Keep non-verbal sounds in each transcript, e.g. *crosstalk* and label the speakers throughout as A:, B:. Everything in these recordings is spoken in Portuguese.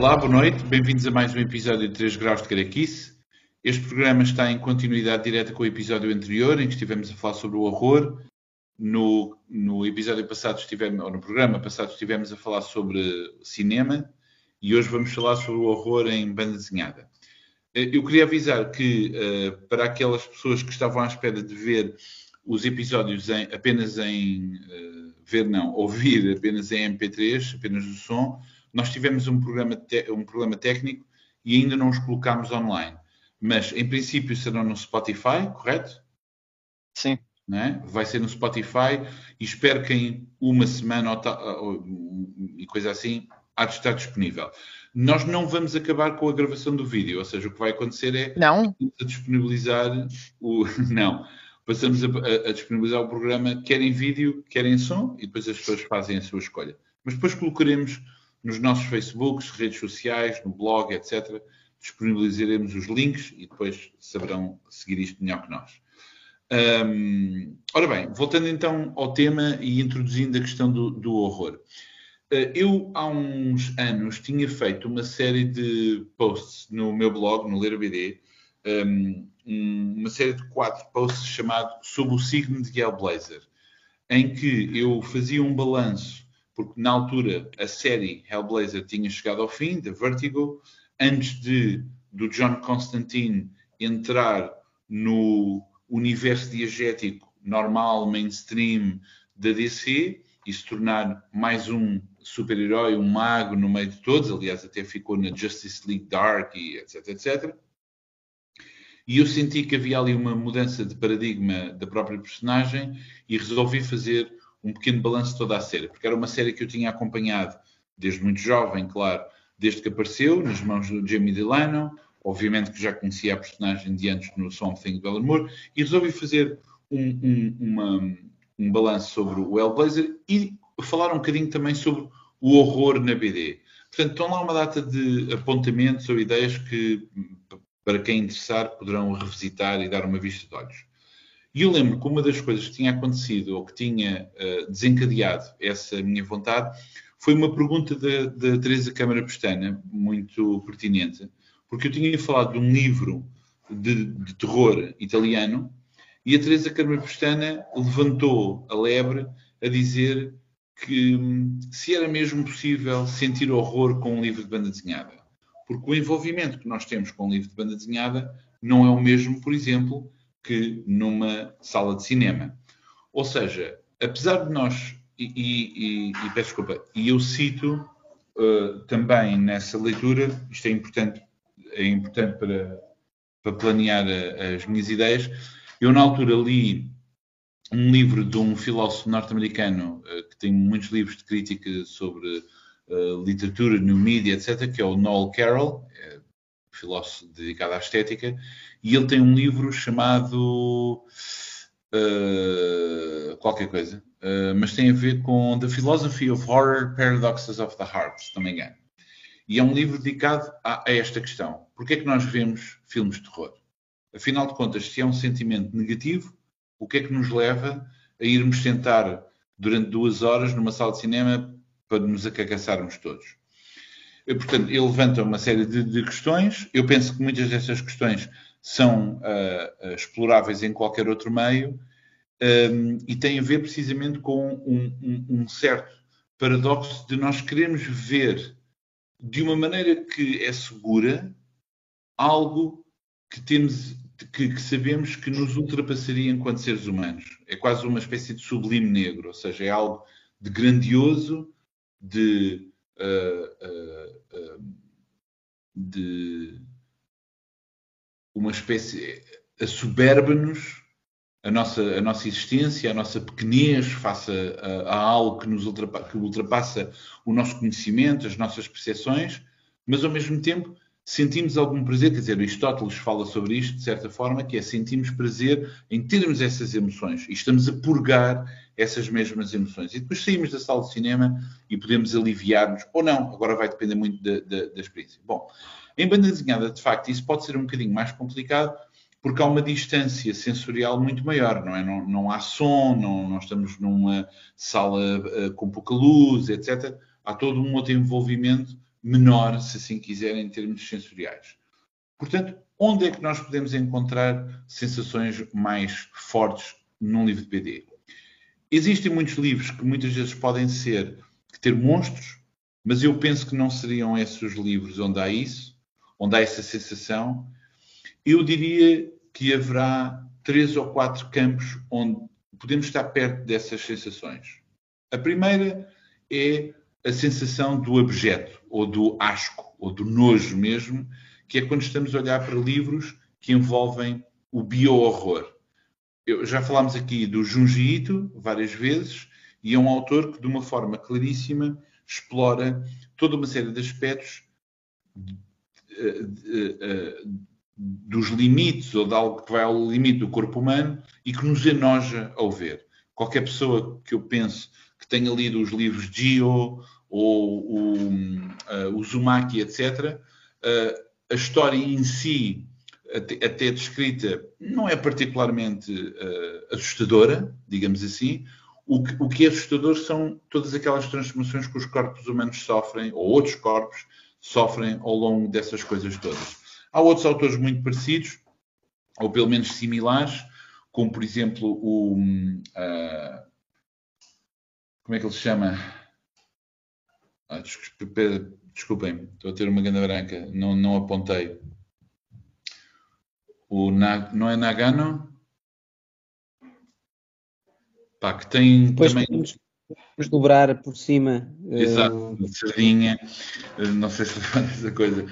A: Olá, boa noite, bem-vindos a mais um episódio de 3 Graus de Caraquice. Este programa está em continuidade direta com o episódio anterior, em que estivemos a falar sobre o horror. No, no episódio passado estivemos, ou no programa passado estivemos a falar sobre cinema e hoje vamos falar sobre o horror em banda desenhada. Eh, eu queria avisar que uh, para aquelas pessoas que estavam à espera de ver os episódios em, apenas em uh, ver não, *laughs* ouvir apenas em MP3, apenas o som, nós tivemos um, programa um problema técnico e ainda não os colocámos online. Mas, em princípio, serão no Spotify, correto?
B: Sim.
A: É? Vai ser no Spotify e espero que em uma semana ou, ou, e coisa assim há de estar disponível. Nós não vamos acabar com a gravação do vídeo, ou seja, o que vai acontecer é
B: não.
A: a disponibilizar o. *laughs* Não. Passamos a, a, a disponibilizar o programa quer em vídeo, quer em som, e depois as pessoas fazem a sua escolha. Mas depois colocaremos nos nossos Facebooks, redes sociais, no blog, etc. Disponibilizaremos os links e depois saberão seguir isto melhor que nós. Um, ora bem, voltando então ao tema e introduzindo a questão do, do horror. Uh, eu, há uns anos, tinha feito uma série de posts no meu blog, no Ler BD, um, uma série de quatro posts chamado Sob o signo de Hellblazer, em que eu fazia um balanço porque na altura a série Hellblazer tinha chegado ao fim, da Vertigo, antes de do John Constantine entrar no universo diegético normal, mainstream da DC e se tornar mais um super-herói, um mago no meio de todos. Aliás, até ficou na Justice League Dark e etc, etc. E eu senti que havia ali uma mudança de paradigma da própria personagem e resolvi fazer um pequeno balanço de toda a série, porque era uma série que eu tinha acompanhado desde muito jovem, claro, desde que apareceu, nas mãos do Jamie Delano, obviamente que já conhecia a personagem de antes no Something de Bellamore, e resolvi fazer um, um, uma, um balanço sobre o Hellblazer e falar um bocadinho também sobre o horror na BD. Portanto, estão lá uma data de apontamentos ou ideias que, para quem interessar, poderão revisitar e dar uma vista de olhos. E eu lembro que uma das coisas que tinha acontecido ou que tinha uh, desencadeado essa minha vontade foi uma pergunta da, Teresa Câmara Pestana, muito pertinente, porque eu tinha falado de um livro de, de terror italiano e a Teresa Câmara Pestana levantou a lebre a dizer que hum, se era mesmo possível sentir horror com um livro de banda desenhada. Porque o envolvimento que nós temos com um livro de banda desenhada não é o mesmo, por exemplo, que numa sala de cinema. Ou seja, apesar de nós, e, e, e, e peço desculpa, e eu cito uh, também nessa leitura, isto é importante, é importante para, para planear a, as minhas ideias, eu na altura li um livro de um filósofo norte-americano uh, que tem muitos livros de crítica sobre uh, literatura, new media, etc., que é o Noel Carroll, filósofo dedicado à estética, e ele tem um livro chamado uh, qualquer coisa, uh, mas tem a ver com The Philosophy of Horror, Paradoxes of the Heart, se não me engano. E é um livro dedicado a, a esta questão. Porquê é que nós vemos filmes de terror? Afinal de contas, se é um sentimento negativo, o que é que nos leva a irmos sentar durante duas horas numa sala de cinema para nos acagaçarmos todos? Portanto, ele levanta uma série de, de, questões. Eu penso que muitas dessas questões são uh, exploráveis em qualquer outro meio um, e têm a ver precisamente com um, um, um, certo paradoxo de nós queremos ver de uma maneira que é segura algo que temos que, que, sabemos que nos ultrapassaria enquanto seres humanos. É quase uma espécie de sublime negro, ou seja, é algo de grandioso, de, uh, uh, de uma espécie. assoberba-nos a nossa, a nossa existência, a nossa pequenez face a, a algo que, nos ultrapassa, que ultrapassa o nosso conhecimento, as nossas percepções, mas ao mesmo tempo sentimos algum prazer, quer dizer, Aristóteles fala sobre isto de certa forma, que é sentimos prazer em termos essas emoções e estamos a purgar essas mesmas emoções. E depois saímos da sala de cinema e podemos aliviar-nos, ou não, agora vai depender muito da, da, da experiência. Bom, em banda desenhada, de facto, isso pode ser um bocadinho mais complicado, porque há uma distância sensorial muito maior, não é? Não, não há som, não, não estamos numa sala uh, com pouca luz, etc. Há todo um outro envolvimento menor, se assim quiserem, em termos sensoriais. Portanto, onde é que nós podemos encontrar sensações mais fortes num livro de PD? Existem muitos livros que muitas vezes podem ser ter monstros, mas eu penso que não seriam esses os livros onde há isso, onde há essa sensação. Eu diria que haverá três ou quatro campos onde podemos estar perto dessas sensações. A primeira é a sensação do objeto, ou do asco, ou do nojo mesmo, que é quando estamos a olhar para livros que envolvem o bio-horror. Já falámos aqui do Junji Ito várias vezes, e é um autor que, de uma forma claríssima, explora toda uma série de aspectos dos limites ou de algo que vai ao limite do corpo humano e que nos enoja ao ver. Qualquer pessoa que eu pense que tenha lido os livros Gio ou o, uh, o Zumaki, etc., uh, a história em si, até, até descrita, não é particularmente uh, assustadora, digamos assim. O que, o que é assustador são todas aquelas transformações que os corpos humanos sofrem, ou outros corpos sofrem ao longo dessas coisas todas. Há outros autores muito parecidos, ou pelo menos similares, como por exemplo o. Uh, como é que ele se chama? Ah, desculpem, estou a ter uma ganda branca, não, não apontei. O não é Nagano? Pá, que tem
B: Depois
A: também.
B: Podemos, dobrar por cima.
A: Exato, uh... sardinha. Não sei se foi *laughs* essa coisa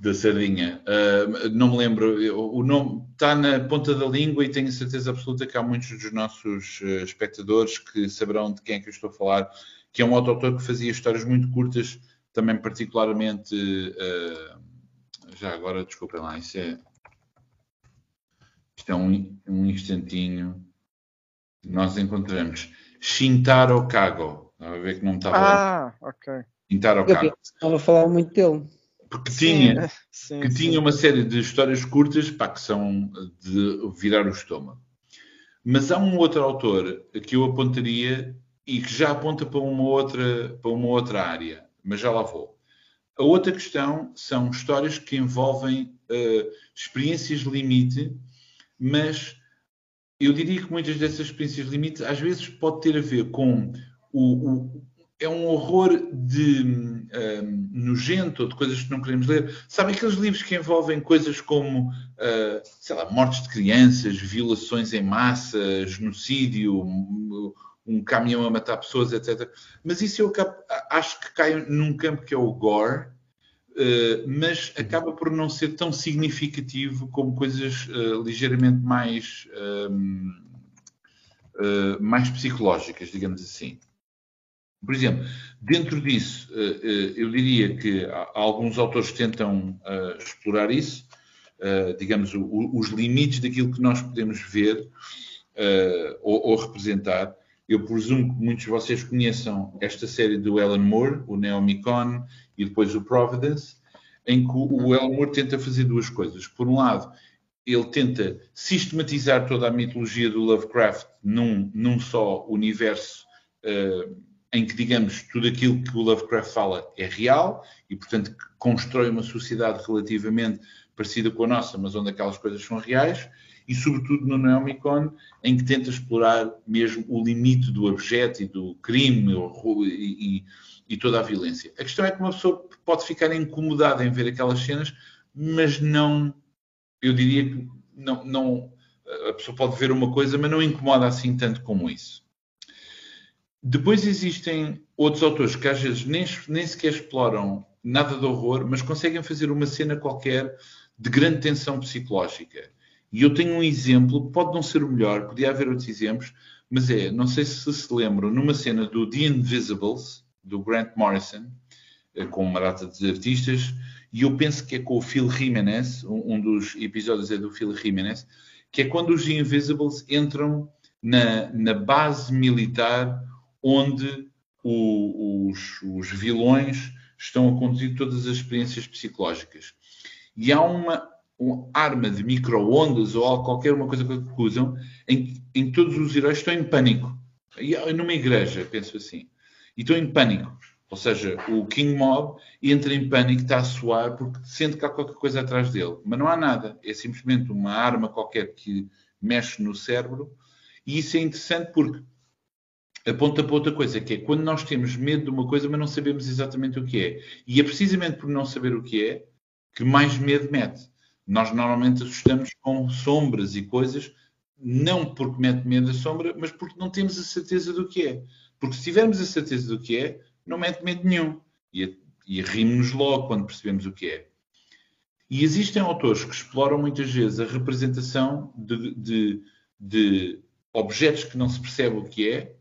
A: da sardinha. Uh, não me lembro. O nome está na ponta da língua e tenho certeza absoluta que há muitos dos nossos espectadores que saberão de quem é que eu estou a falar, que é um autor que fazia histórias muito curtas, também particularmente. Uh, já agora, desculpem lá, isso é. Isto é um, um instantinho. Nós encontramos Shintaro Kago. Estava a ver que não estava.
C: Ah, ok.
A: Shintaro Kago.
B: Estava a falar muito dele
A: porque tinha, sim, que sim. tinha uma série de histórias curtas pá, que são de virar o estômago. Mas há um outro autor que eu apontaria e que já aponta para uma outra, para uma outra área, mas já lá vou. A outra questão são histórias que envolvem uh, experiências limite, mas eu diria que muitas dessas experiências limite às vezes pode ter a ver com o, o é um horror de um, nojento ou de coisas que não queremos ler. Sabe aqueles livros que envolvem coisas como, uh, sei lá, mortes de crianças, violações em massa, genocídio, um, um caminhão a matar pessoas, etc. Mas isso eu acho que cai num campo que é o gore, uh, mas acaba por não ser tão significativo como coisas uh, ligeiramente mais, um, mais psicológicas, digamos assim. Por exemplo, dentro disso, eh, eh, eu diria que alguns autores tentam eh, explorar isso, digamos, os limites daquilo que nós podemos ver ou representar. Eu presumo que muitos de vocês conheçam esta série do Alan Moore, o Neomicon e depois o Providence, em que o Alan Moore tenta fazer duas coisas. Por um lado, ele tenta sistematizar toda a mitologia do Lovecraft num, num só universo uh, em que, digamos, tudo aquilo que o Lovecraft fala é real e, portanto, constrói uma sociedade relativamente parecida com a nossa, mas onde aquelas coisas são reais, e, sobretudo, no Neomicon, em que tenta explorar mesmo o limite do objeto e do crime e, e, e toda a violência. A questão é que uma pessoa pode ficar incomodada em ver aquelas cenas, mas não, eu diria que não, não, a pessoa pode ver uma coisa, mas não incomoda assim tanto como isso. Depois existem outros autores que às vezes nem, nem sequer exploram nada de horror, mas conseguem fazer uma cena qualquer de grande tensão psicológica. E eu tenho um exemplo, pode não ser o melhor, podia haver outros exemplos, mas é, não sei se se lembram, numa cena do The Invisibles, do Grant Morrison, eh, com uma data de artistas, e eu penso que é com o Phil Jimenez, um, dos episódios é do Phil Jimenez, que é quando os Invisibles entram na, na base militar onde o, os, os, vilões estão a conduzir todas as experiências psicológicas. E há uma, uma arma de micro-ondas ou qualquer uma coisa que usam em que todos os heróis estão em pânico. E numa igreja, penso assim. E estão em pânico. Ou seja, o King Mob entra em pânico, está a suar porque sente que há qualquer coisa atrás dele. Mas não há nada. É simplesmente uma arma qualquer que mexe no cérebro. E isso é interessante porque aponta para outra coisa, que é quando nós temos medo de uma coisa, mas não sabemos exatamente o que é. E é precisamente por não saber o que é que mais medo mete. Nós normalmente assustamos com sombras e coisas, não porque mete medo a sombra, mas porque não temos a certeza do que é. Porque se tivermos a certeza do que é, não mete medo nenhum. E, e rimos logo quando percebemos o que é. E existem autores que exploram muitas vezes a representação de, de, de objetos que não se percebe o que é,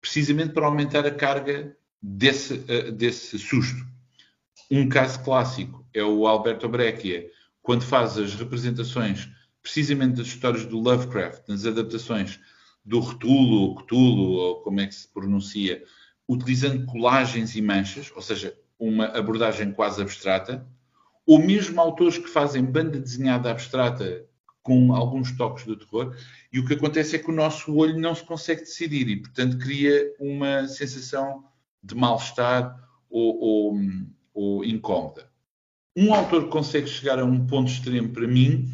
A: precisamente para aumentar a carga desse, uh, desse susto. Um caso clássico é o Alberto Breccia, quando faz as representações precisamente das histórias do Lovecraft, nas adaptações do Retulo, ou Cthulhu, ou como é que se pronuncia, utilizando colagens e manchas, ou seja, uma abordagem quase abstrata, ou mesmo autores que fazem banda desenhada abstrata com alguns toques de terror, e o que acontece é que o nosso olho não se consegue decidir e, portanto, cria uma sensação de mal-estar ou, ou, ou incómoda. Um autor consegue chegar a um ponto extremo para mim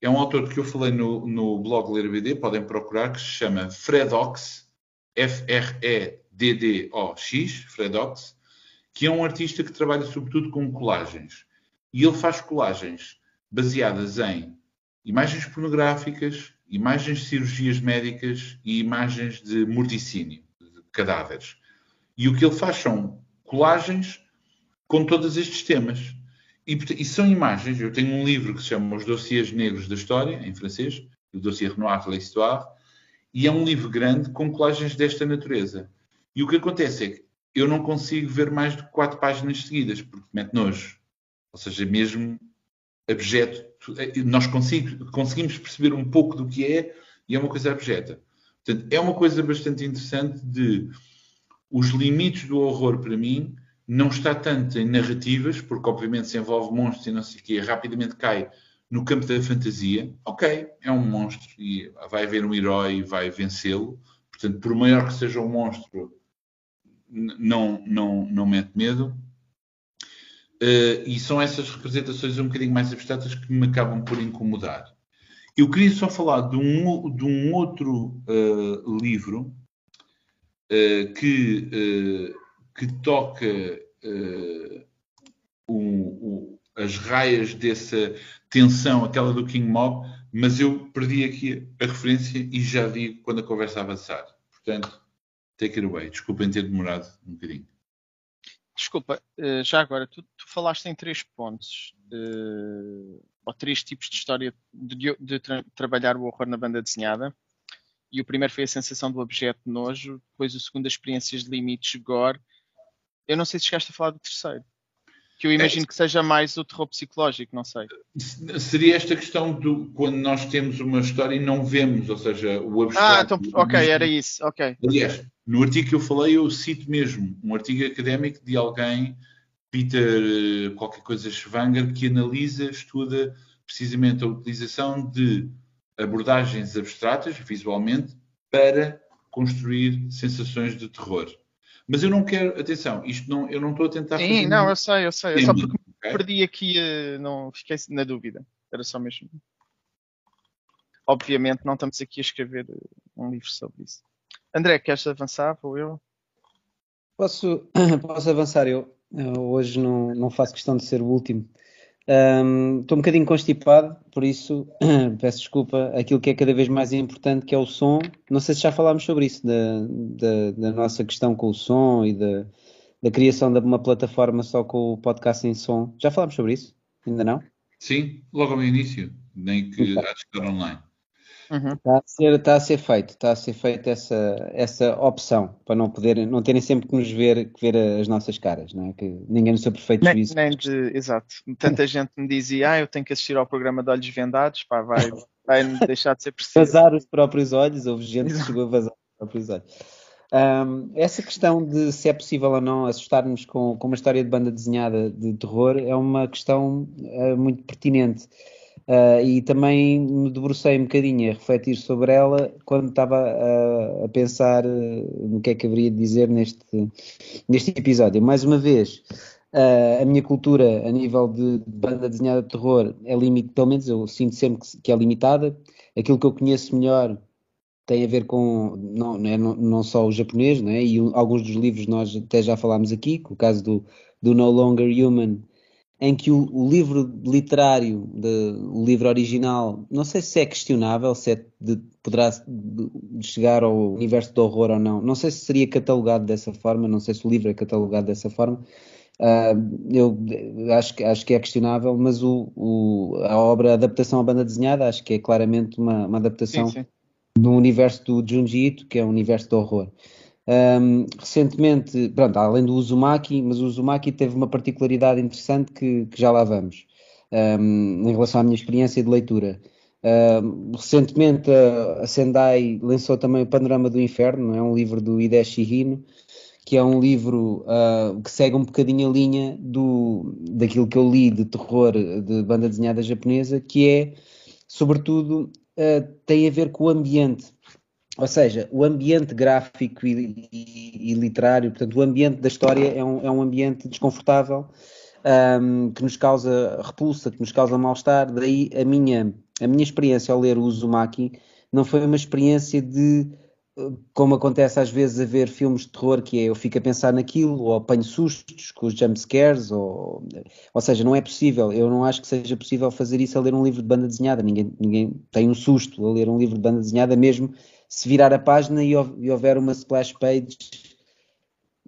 A: é um autor que eu falei no, no blog Ler BD, podem procurar, que se chama Fredox, F-R-E-D-D-O-X, Fredox, que é um artista que trabalha sobretudo com colagens. E ele faz colagens baseadas em imagens pornográficas, imagens de cirurgias médicas e imagens de morticínio, de cadáveres. E o que ele faz são colagens com todos estes temas. E, e, são imagens. Eu tenho um livro que se chama Os Dossiers Negros da História, em francês, o Dossier Renoir de l'Histoire, e é um livro grande com colagens desta natureza. E o que acontece é que eu não consigo ver mais de quatro páginas seguidas, porque mete nojo. Ou seja, mesmo abjeto. Nós consigo, conseguimos perceber um pouco do que é e é uma coisa abjeta. Portanto, é uma coisa bastante interessante de os limites do horror para mim não está tanto em narrativas, porque obviamente se envolve monstros e não sei o quê, rapidamente cai no campo da fantasia. Ok, é um monstro e vai haver um herói e vai vencê-lo. Portanto, por maior que seja o monstro, não, não, não mete medo. Uh, e são essas representações um bocadinho mais abstratas que me acabam por incomodar. Eu queria só falar de um, de um outro uh, livro uh, que que toca uh, as raias dessa tensão, aquela do King Mob, mas eu perdi aqui a referência e já digo quando a conversa avançar. Portanto, take it away. Desculpem ter demorado um bocadinho.
C: Desculpa, eh, já agora, tu, tu falaste em três pontos, uh, ou três tipos de história de, de tra trabalhar o horror na banda desenhada. E o primeiro foi a sensação do objeto nojo, depois o segundo, as experiências de limites gore, eu não sei se chegaste a falar do terceiro. Que eu imagino é, que seja mais o terror psicológico, não sei.
A: Seria esta questão do quando nós temos uma história e não vemos, ou seja, o
C: abstrato. Ah, então, ok, era isso, ok.
A: Aliás, no artigo que eu falei, eu cito mesmo um artigo académico de alguém, Peter eh, qualquer coisa Schwanger, que analisa, estuda precisamente a utilização de abordagens abstratas, visualmente, para construir sensações de terror. Mas eu não quero, atenção, isto não, eu não estou a tentar
C: Sim, não, eu sei, eu sei. É só porque okay? perdi aqui, uh, não fiquei na dúvida. Era só mesmo. Obviamente não estamos aqui a escrever eh, um livro sobre isso. André, queres avançar? Ou eu?
B: Posso, *clears throat* posso avançar eu. eu hoje não, não faço questão de ser o último. Um, estou um bocadinho constipado, por isso *clears throat* peço desculpa. Aquilo que é cada vez mais importante, que é o som. Não sei se já falámos sobre isso, da, da, da nossa questão com o som e da, da, criação de uma plataforma só com o podcast em som. Já falámos sobre isso? Ainda não?
A: Sim, logo no início, nem que de estar online.
B: Uhum. Está, a ser, está a ser feito, está a ser feita essa, essa opção para não poderem, não terem sempre que nos ver, que ver as nossas caras, não é? Que ninguém no seu perfeito
C: nem,
B: juízo.
C: Nem de, exato. Tanta *laughs* gente me dizia, ah, eu tenho que assistir ao programa de olhos vendados, pá, vai, *laughs* vai deixar de ser preciso.
B: Vazar os próprios olhos, houve gente que chegou a vazar os próprios olhos. Um, essa questão de se é possível ou não assustar-nos com, com uma história de banda desenhada de terror é uma questão uh, muito pertinente. Uh, e também me debrucei um bocadinho a refletir sobre ela quando estava a, a pensar no que é que haveria de dizer neste, neste episódio. Mais uma vez, uh, a minha cultura a nível de banda desenhada de terror é limitada, pelo menos eu sinto sempre que, que, é limitada. Aquilo que eu conheço melhor tem a ver com não, não, é, não só o japonês, não é? e alguns dos livros nós até já falámos aqui, o caso do, do No Longer Human em que o, o livro literário, de, o livro original, não sei se é questionável, se é de, poderá de chegar ao universo do horror ou não. Não sei se seria catalogado dessa forma, não sei se o livro é catalogado dessa forma. Uh, eu acho, acho que é questionável, mas o, o, a obra a adaptação à banda desenhada acho que é claramente uma, uma adaptação sim, sim. do universo do Junji Ito, que é um universo do horror. Um, recentemente, pronto, além do Uzumaki, mas o Uzumaki teve uma particularidade interessante que, que já lá vamos, um, em relação à minha experiência de leitura. Um, recentemente a, Sendai lançou também o Panorama do Inferno, é um livro do Hideshi Hino, que é um livro uh, que segue um bocadinho a linha do, daquilo que eu li de terror de banda desenhada japonesa, que é, sobretudo, uh, tem a ver com o ambiente ou seja, o ambiente gráfico e, e, e, literário, portanto, o ambiente da história é um, é um ambiente desconfortável, um, que nos causa repulsa, que nos causa mal-estar. Daí a minha, a minha experiência ao ler o Uzumaki não foi uma experiência de, como acontece às vezes a ver filmes de terror, que é eu fico a pensar naquilo, ou apanho sustos com os jump scares, ou, ou seja, não é possível, eu não acho que seja possível fazer isso a ler um livro de banda desenhada. Ninguém, ninguém tem um susto a ler um livro de banda desenhada, mesmo se virar a página e, houver uma splash page,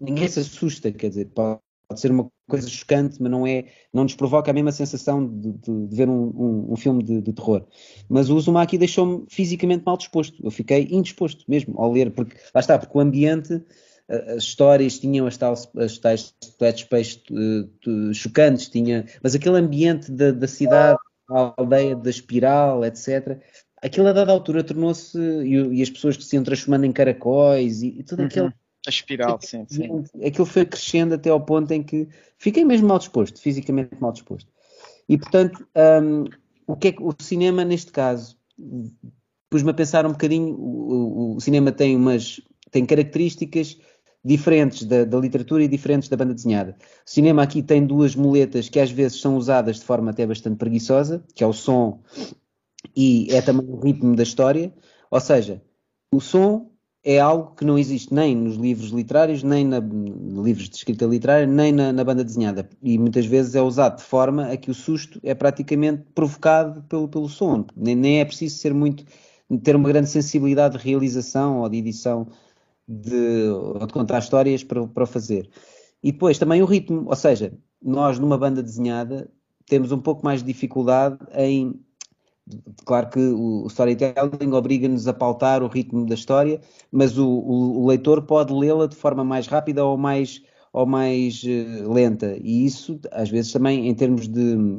B: ninguém se assusta, quer dizer, pode, ser uma coisa chocante, mas não é, não nos provoca a mesma sensação de, de, de ver um, um, um, filme de, de, terror. Mas o Uzumaki deixou-me fisicamente mal disposto, eu fiquei indisposto mesmo ao ler, porque lá está, porque o ambiente as histórias tinham as, as tais splash pages uh, chocantes, tinha, mas aquele ambiente da, da cidade, a aldeia da espiral, etc aquilo a dada altura tornou-se, e, e, as pessoas que se iam transformando em caracóis e, e tudo
C: uhum.
B: aquilo.
C: A espiral, sim, sim.
B: Aquilo foi crescendo até ao ponto em que fiquei mesmo mal disposto, fisicamente mal disposto. E portanto, um, o que é que o cinema neste caso pus-me a pensar um bocadinho, o, o, cinema tem umas tem características diferentes da, da, literatura e diferentes da banda desenhada. O cinema aqui tem duas muletas que às vezes são usadas de forma até bastante preguiçosa, que é o som e é também o ritmo da história, ou seja, o som é algo que não existe nem nos livros literários, nem na livros de escrita literária, nem na, na, banda desenhada. E muitas vezes é usado de forma a que o susto é praticamente provocado pelo, pelo som. Nem, nem é preciso ser muito ter uma grande sensibilidade de realização ou de edição de, ou de contar histórias para, para fazer. E depois também o ritmo, ou seja, nós numa banda desenhada temos um pouco mais de dificuldade em Claro que o storytelling obriga-nos a pautar o ritmo da história, mas o, o, o leitor pode lê-la de forma mais rápida ou mais, ou mais uh, lenta. E isso, às vezes, também em termos de.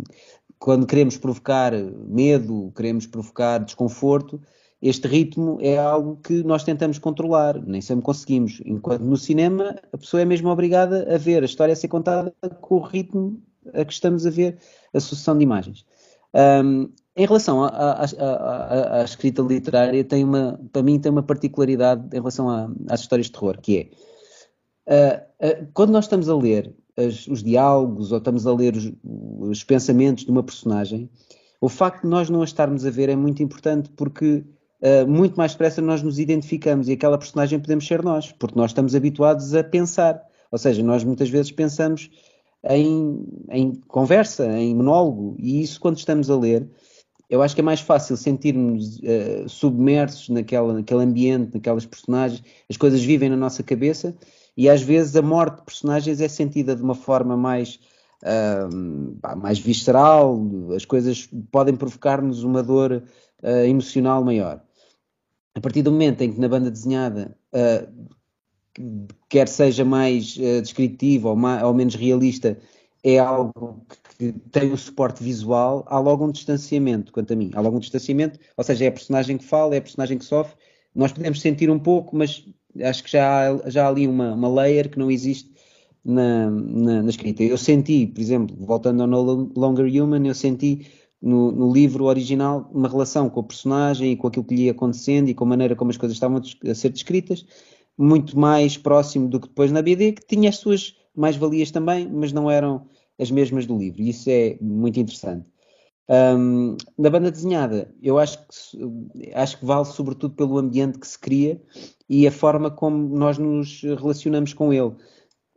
B: Quando queremos provocar medo, queremos provocar desconforto, este ritmo é algo que nós tentamos controlar, nem sempre conseguimos. Enquanto no cinema, a pessoa é mesmo obrigada a ver a história a ser contada com o ritmo a que estamos a ver a sucessão de imagens. Um, em relação à escrita literária, tem uma, para mim tem uma particularidade em relação a, às histórias de terror, que é uh, uh, quando nós estamos a ler as, os diálogos ou estamos a ler os, os, pensamentos de uma personagem, o facto de nós não a estarmos a ver é muito importante porque uh, muito mais depressa nós nos identificamos e aquela personagem podemos ser nós, porque nós estamos habituados a pensar. Ou seja, nós muitas vezes pensamos em, em conversa, em monólogo, e isso quando estamos a ler eu acho que é mais fácil sentirmos uh, submersos naquela, naquele ambiente, naquelas personagens, as coisas vivem na nossa cabeça e às vezes a morte de personagens é sentida de uma forma mais, uh, mais visceral, as coisas podem provocar-nos uma dor uh, emocional maior. A partir do momento em que na banda desenhada, quer seja mais descritivo ou, mais, ou menos realista, é algo que tem o suporte visual, há logo um distanciamento, quanto a mim. Há logo um distanciamento, ou seja, é a personagem que fala, é a personagem que sofre. Nós podemos sentir um pouco, mas acho que já há, já há ali uma, uma layer que não existe na, na, na, escrita. Eu senti, por exemplo, voltando ao No Longer Human, eu senti no, no, livro original uma relação com o personagem e com aquilo que lhe ia acontecendo e com a maneira como as coisas estavam a ser descritas, muito mais próximo do que depois na BD, que tinha as suas mais-valias também, mas não eram as mesmas do livro. Isso é muito interessante. Um, na banda desenhada, eu acho que, acho que vale sobretudo pelo ambiente que se cria e a forma como nós nos relacionamos com ele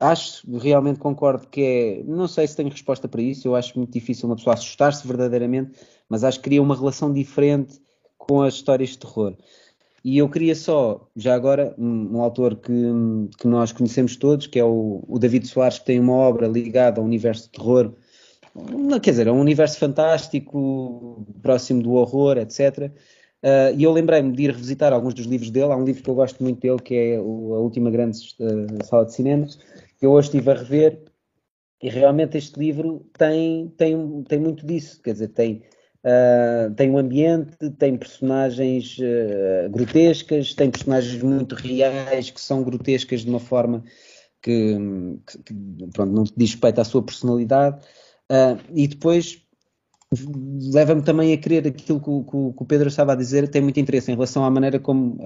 B: acho, realmente concordo que é, não sei se tenho resposta para isso, eu acho muito difícil uma pessoa assustar-se verdadeiramente, mas acho que cria uma relação diferente com as histórias de terror. E eu queria só, já agora, um, um autor que, que, nós conhecemos todos, que é o, o, David Soares, que tem uma obra ligada ao universo de terror, quer dizer, é um universo fantástico, próximo do horror, etc. Uh, e eu lembrei-me de ir revisitar alguns dos livros dele. Há um livro que eu gosto muito dele, que é o, A Última Grande uh, Sala de Cinema, que eu hoje estive a rever, e realmente este livro tem, tem, tem muito disso, quer dizer, tem, uh, tem um ambiente, tem personagens uh, grotescas, tem personagens muito reais que são grotescas de uma forma que, que, pronto, não diz respeito à sua personalidade, uh, e depois leva-me também a crer aquilo que o, que o, Pedro estava a dizer, tem muito interesse em relação à maneira como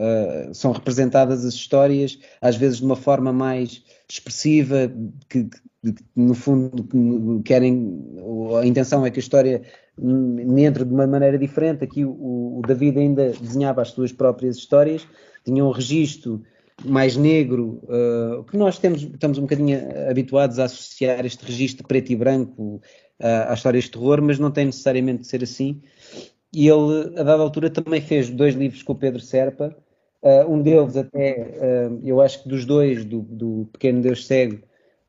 B: são representadas as histórias, às vezes de uma forma mais expressiva, que, que, no fundo querem, a intenção é que a história entre de uma maneira diferente. Aqui o, o David ainda desenhava as suas próprias histórias, tinha um registro mais negro, uh, que nós temos, estamos um bocadinho habituados a associar este registro preto e branco uh, às histórias de terror, mas não tem necessariamente de ser assim. E ele, a dada altura, também fez dois livros com o Pedro Serpa, Uh, um deles até, uh, eu acho que dos dois, do, do Pequeno Deus Cego,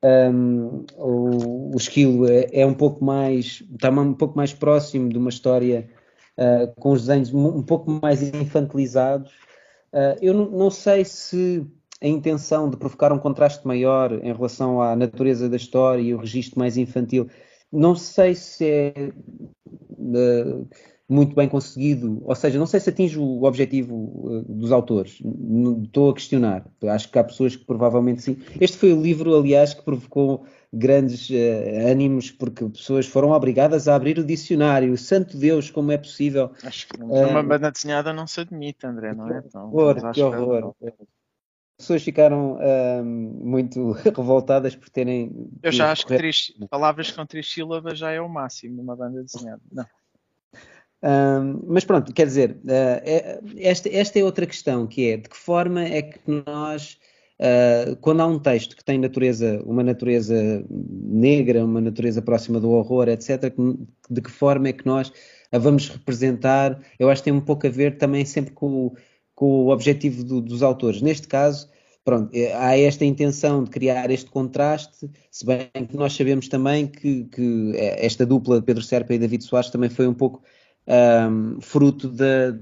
B: um, o, o esquilo é, é, um pouco mais, está um pouco mais próximo de uma história uh, com os desenhos um pouco mais infantilizados. eu não, não, sei se a intenção de provocar um contraste maior em relação à natureza da história e o registro mais infantil, não sei se é muito bem conseguido, ou seja, não sei se atinge o objetivo uh, dos autores, estou a questionar, acho que há pessoas que provavelmente sim. Este foi o livro, aliás, que provocou grandes uh, ânimos, porque pessoas foram obrigadas a abrir o dicionário, santo Deus, como é possível.
C: Acho que uma uh, banda desenhada não se admite, André, não é?
B: Então, horror, que horror. Que as pessoas ficaram uh, muito *laughs* revoltadas por terem.
C: Eu já acho que três, palavras com três sílabas já é o máximo numa banda desenhada. Não
B: mas pronto, quer dizer, uh, esta, esta, é outra questão, que é de que forma é que nós, uh, quando há um texto que tem natureza, uma natureza negra, uma natureza próxima do horror, etc., de que forma é que nós a vamos representar? Eu acho que tem um pouco a ver também sempre com, com o objetivo do, dos autores. Neste caso, pronto, eh, há esta intenção de criar este contraste, se bem que nós sabemos também que, que esta dupla, Pedro Serpa e David Soares, também foi um pouco um, fruto de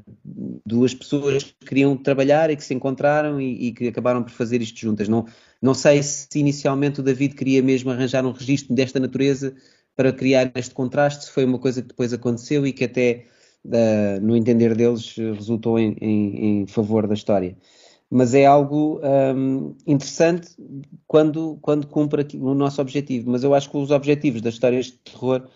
B: duas pessoas que queriam trabalhar e que se encontraram e, e, que acabaram por fazer isto juntas. Não, não sei se inicialmente o David queria mesmo arranjar um registro desta natureza para criar este contraste, se foi uma coisa que depois aconteceu e que até, uh, no entender deles, resultou em, em, em, favor da história. Mas é algo um, interessante quando, quando cumpre o nosso objetivo. Mas eu acho que os objetivos das histórias de terror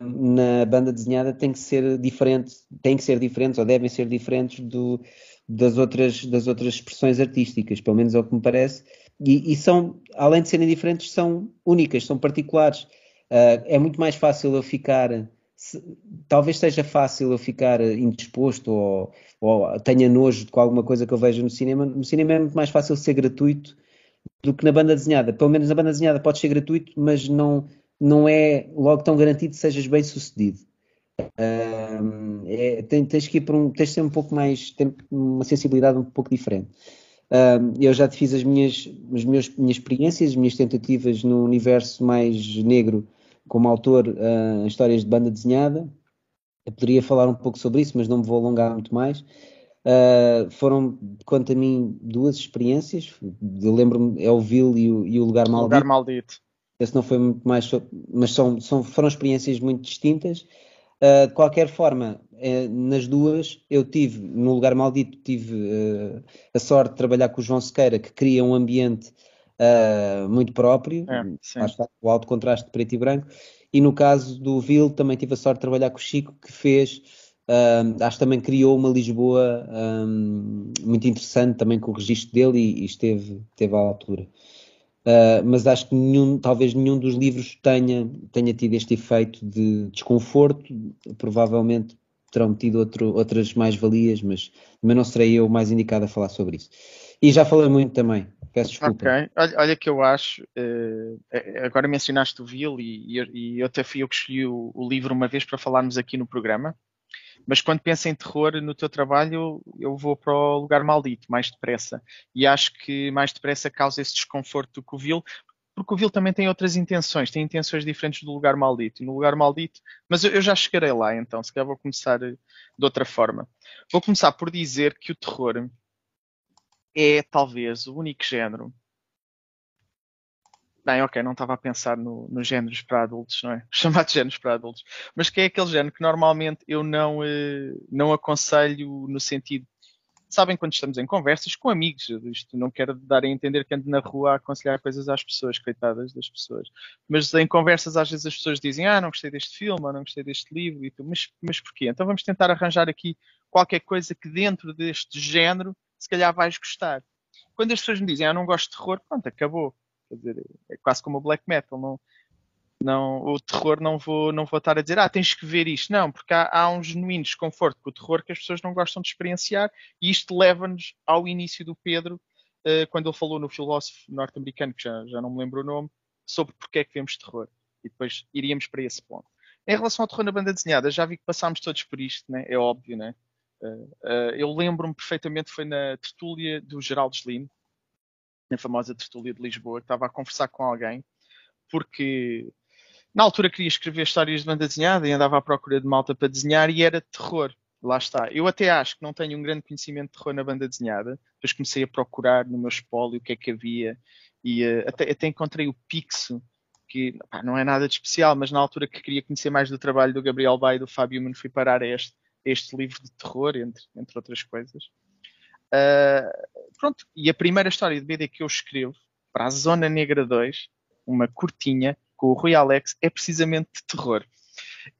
B: na banda desenhada tem que ser diferente, tem que ser diferentes ou devem ser diferentes do, das, outras, das outras expressões artísticas, pelo menos é o que me parece, e, e são, além de serem diferentes, são únicas, são particulares. Uh, é muito mais fácil eu ficar, se, talvez seja fácil eu ficar indisposto ou, ou tenha nojo com alguma coisa que eu vejo no cinema. No cinema é muito mais fácil ser gratuito do que na banda desenhada. Pelo menos na banda desenhada pode ser gratuito, mas não, não é logo tão garantido que sejas bem sucedido. Um, é, tens, que ir para um, tens de ser um pouco mais, ter uma sensibilidade um pouco diferente. Um, eu já te fiz as minhas, as minhas, minhas experiências, as minhas tentativas no universo mais negro como autor uh, em histórias de banda desenhada. Eu poderia falar um pouco sobre isso, mas não me vou alongar muito mais. Uh, foram, quanto a mim, duas experiências. Eu lembro-me, é o Vil e o, e o Lugar Maldito.
C: Lugar Maldito
B: esse não foi muito mais, mas são, são, foram experiências muito distintas. Uh, de qualquer forma, uh, nas duas, eu tive, no lugar maldito, tive uh, a sorte de trabalhar com o João Sequeira, que cria um ambiente ah, muito próprio, é, o alto contraste de preto e branco, E no caso do Vil, também tive a sorte de trabalhar com o Chico, que fez, uh, acho que também criou uma Lisboa um, muito interessante, também com o registro dele e, e esteve, esteve à altura. Uh, mas acho que nenhum, talvez nenhum dos livros tenha, tenha tido este efeito de desconforto. Provavelmente terão tido outro, outras mais-valias, mas também não serei eu mais indicado a falar sobre isso. E já falei muito também, peço desculpa.
C: Ok, olha, olha que eu acho, uh, agora mencionaste o Vil e, e, e eu até fui eu que escolhi o, o livro uma vez para falarmos aqui no programa. Mas quando penso em terror no teu trabalho, eu vou para o lugar maldito, mais depressa. E acho que mais depressa causa esse desconforto do que o Vil, porque o Vil também tem outras intenções, tem intenções diferentes do lugar maldito. E no lugar maldito, mas eu, já chegarei lá então, se calhar vou começar eh, de outra forma. Vou começar por dizer que o terror é talvez o único género Bem, ok, não estava a pensar nos no géneros para adultos, não é? *laughs* Chamados géneros para adultos. Mas que é aquele género que normalmente eu não, eh, não aconselho no sentido. Sabem quando estamos em conversas com amigos, isto não quero dar a entender que ando na rua a aconselhar coisas às pessoas, coitadas das pessoas. Mas em conversas às vezes as pessoas dizem, ah, não gostei deste filme, ou não gostei deste livro, e tu, mas, mas porquê? Então vamos tentar arranjar aqui qualquer coisa que dentro deste género se calhar vais gostar. Quando as pessoas me dizem, ah, não gosto de terror, pronto, acabou Quer dizer, é quase como o black metal. Não, não, o terror não vou, não vou estar a dizer, ah, tens que ver isto. Não, porque há, há um genuíno desconforto com o terror que as pessoas não gostam de experienciar e isto leva-nos ao início do Pedro, uh, quando ele falou no filósofo norte-americano, que já, já não me lembro o nome, sobre porque é que vemos terror. E depois iríamos para esse ponto. Em relação ao terror na banda desenhada, já vi que passámos todos por isto, né? é óbvio, né? Uh, uh, eu lembro-me perfeitamente, foi na tertúlia do Geraldo Slim, na famosa tertúlia de Lisboa, estava a conversar com alguém, porque na altura queria escrever histórias de banda desenhada e andava à procura de malta para desenhar e era terror. Lá está. Eu até acho que não tenho um grande conhecimento de terror na banda desenhada. Depois comecei a procurar no meu espólio o que é que havia e uh, até, até, encontrei o Pixo, que pá, não é nada de especial, mas na altura que queria conhecer mais do trabalho do Gabriel Bay e do Fábio Mano fui parar a este, a este livro de terror, entre, entre outras coisas. Uh, pronto, e a primeira história de BD que eu escrevo para a Zona Negra 2, uma curtinha, com o Rui Alex, é precisamente de terror.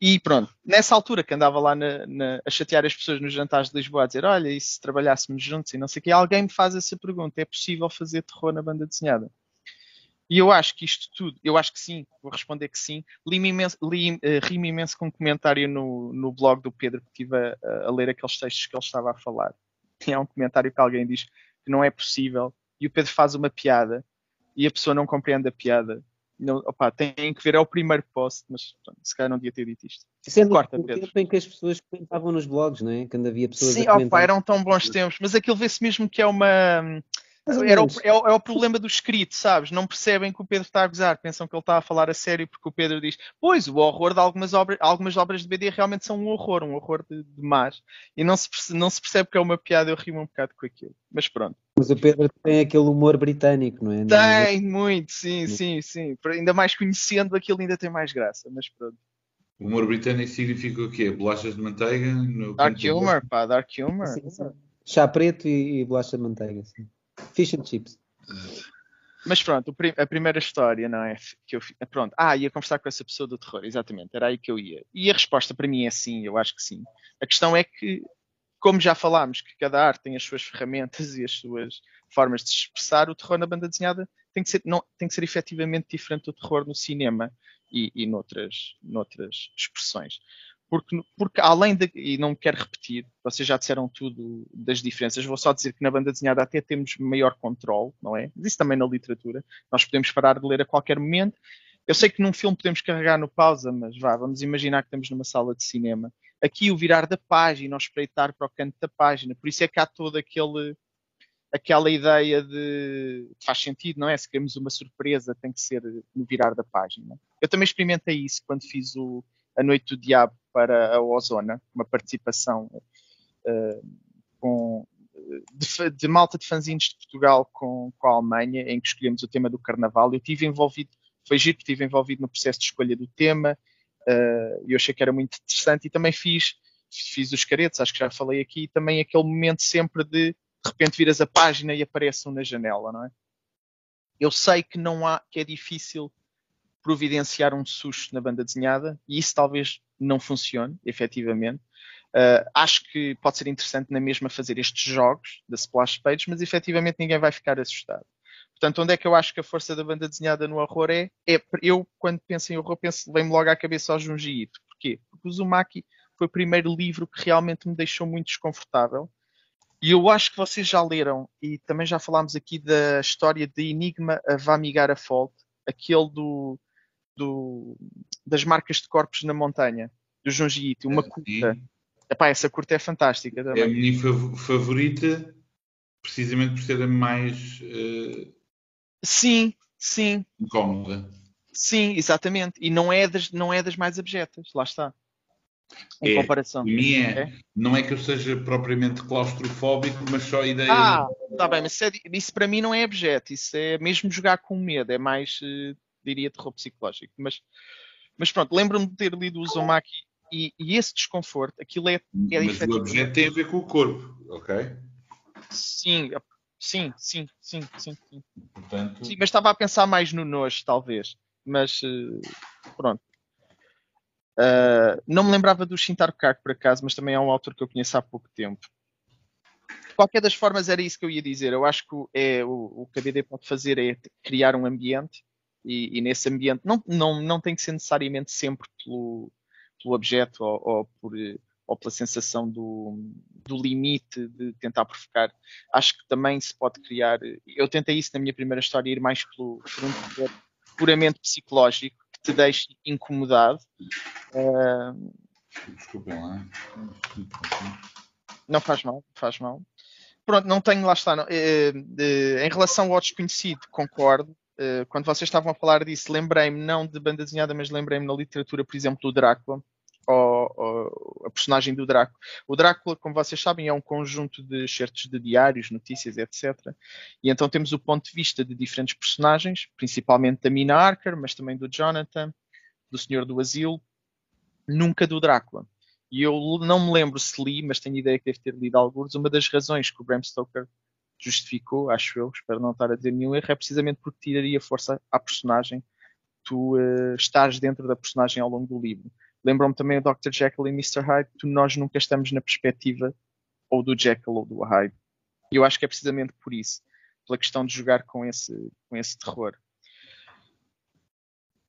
C: E pronto, nessa altura que andava lá na, na, a chatear as pessoas nos jantares de Lisboa, a dizer: Olha, e se trabalhássemos juntos e não sei o que, alguém me faz essa pergunta: é possível fazer terror na banda desenhada? E eu acho que isto tudo, eu acho que sim, vou responder que sim. Li-me imenso, li, uh, ri-me imenso com um comentário no, no blog do Pedro, que estive a, a ler aqueles textos que ele estava a falar *laughs* há um comentário que alguém diz que não é possível e o Pedro faz uma piada e a pessoa não compreende a piada. Não, opa, tem que ver, é o primeiro post, mas pronto, se calhar não devia ter dito isto.
B: Sendo Corta, o Pedro. tempo em que as pessoas comentavam nos blogs, não é? Quando havia pessoas
C: Sim, a comentar. opa, eram tão bons tempos, mas aquilo vê-se mesmo que é uma era o, é, o, é, o, problema do escrito, sabes? Não percebem que o Pedro está a gozar, pensam que ele está a falar a sério porque o Pedro diz: Pois, o horror de algumas obras, algumas obras de BD realmente são um horror, um horror de, de más. E não se, não se percebe que é uma piada, eu rimo um bocado com aquilo. Mas pronto.
B: Mas o Pedro tem aquele humor britânico, não é?
C: Tem, muito, sim, sim, sim. Ainda mais conhecendo aquilo, ainda tem mais graça, mas pronto.
A: O humor britânico significa o quê? Bolachas de manteiga?
C: dark humor, pá, dark humor. Sim, sim.
B: Chá preto e, e bolacha de manteiga, sim. Fish and chips.
C: Mas pronto, a primeira história, não é? Que eu, pronto, ah, ia conversar com essa pessoa do terror, exatamente, era aí que eu ia. E a resposta para mim é sim, eu acho que sim. A questão é que, como já falámos, que cada arte tem as suas ferramentas e as suas formas de se expressar, o terror na banda desenhada tem que ser, não, tem que ser efetivamente diferente do terror no cinema e, e noutras, noutras expressões porque, porque além de, e não quero repetir, vocês já disseram tudo das diferenças, vou só dizer que na banda desenhada até temos maior controle, não é? Mas isso também na literatura, nós podemos parar de ler a qualquer momento. Eu sei que num filme podemos carregar no pausa, mas vá, vamos imaginar que estamos numa sala de cinema. Aqui o virar da página, o espreitar para o canto da página, por isso é que há todo aquele aquela ideia de faz sentido, não é? Se queremos uma surpresa, tem que ser no virar da página. Eu também experimentei isso quando fiz o A Noite do Diabo para a Ozona, uma participação uh, com, de, de, malta de fanzines de Portugal com, com a Alemanha, em que escolhemos o tema do Carnaval. Eu tive envolvido, foi giro estive envolvido no processo de escolha do tema, uh, eu achei que era muito interessante e também fiz, fiz os caretos, acho que já falei aqui, e também aquele momento sempre de de repente viras a página e aparece um na janela, não é? Eu sei que não há, que é difícil providenciar um susto na banda desenhada e isso talvez não funcione, efetivamente. Uh, acho que pode ser interessante na mesma fazer estes jogos da splash page, mas efetivamente ninguém vai ficar assustado. Portanto, onde é que eu acho que a força da banda desenhada no horror é? é eu, quando penso em horror, penso, vem-me logo à cabeça ao Junji Ito. Porquê? Porque o Uzumaki foi o primeiro livro que realmente me deixou muito desconfortável. E eu acho que vocês já leram, e também já falámos aqui da história de Enigma a Vamigar a Fault, aquele do, do, das marcas de corpos na montanha, do Junji Ito, uma curta. Epá, essa curta é fantástica também.
A: É a minha favorita, precisamente por ser a mais uh,
C: sim, sim.
A: incómoda.
C: Sim, exatamente. E não é das, não é das mais abjetas, lá está. Em
A: é,
C: comparação.
A: Minha, é. Não é que eu seja propriamente claustrofóbico, mas só a ideia.
C: Ah, está bem, mas isso, é, isso, para mim não é abjeto, isso é mesmo jogar com medo, é mais, uh, diria, terror psicológico. Mas, mas pronto, lembro-me de ter lido o Uzumaki e, e, esse desconforto, aquilo é, é
A: Mas o objeto tem a ver com o corpo, ok?
C: Sim, sim, sim, sim, sim. Sim, Portanto... sim mas estava a pensar mais no nojo, talvez. Mas uh, pronto. Uh, não me lembrava do Shintaro Kako, por acaso, mas também é um autor que eu conheço há pouco tempo. De qualquer das formas, era isso que eu ia dizer. Eu acho que é, o, o que a BD pode fazer é criar um ambiente e, e, nesse ambiente não, não, não tem que ser necessariamente sempre pelo, pelo objeto ou, ou, por, ou pela sensação do, do limite de tentar provocar. Acho que também se pode criar. Eu tentei isso na minha primeira história, ir mais pelo, por um poder puramente psicológico que te deixe incomodado. Uh,
A: Desculpem lá.
C: Não faz mal, faz mal. Pronto, não tenho, lá está. Não, eh, em relação ao desconhecido, concordo. Eh, quando vocês estavam a falar disso, lembrei-me não de banda desenhada, mas lembrei-me na literatura, por exemplo, do Drácula, ou, ou, a personagem do Drácula. O Drácula, como vocês sabem, é um conjunto de certos de diários, notícias, etc. E então temos o ponto de vista de diferentes personagens, principalmente da Mina Archer, mas também do Jonathan, do Senhor do Asilo, nunca do Drácula. E eu não me lembro se li, mas tenho ideia que deve ter lido alguns. Uma das razões que o Bram Stoker justificou, acho eu, espero não estar a dizer nenhum erro, é precisamente porque tiraria força à personagem tu uh, estás dentro da personagem ao longo do livro. Lembram-me também o Dr. Jekyll e Mr. Hyde, que nós nunca estamos na perspectiva ou do Jekyll ou do Hyde. E eu acho que é precisamente por isso, pela questão de jogar com esse, com esse terror.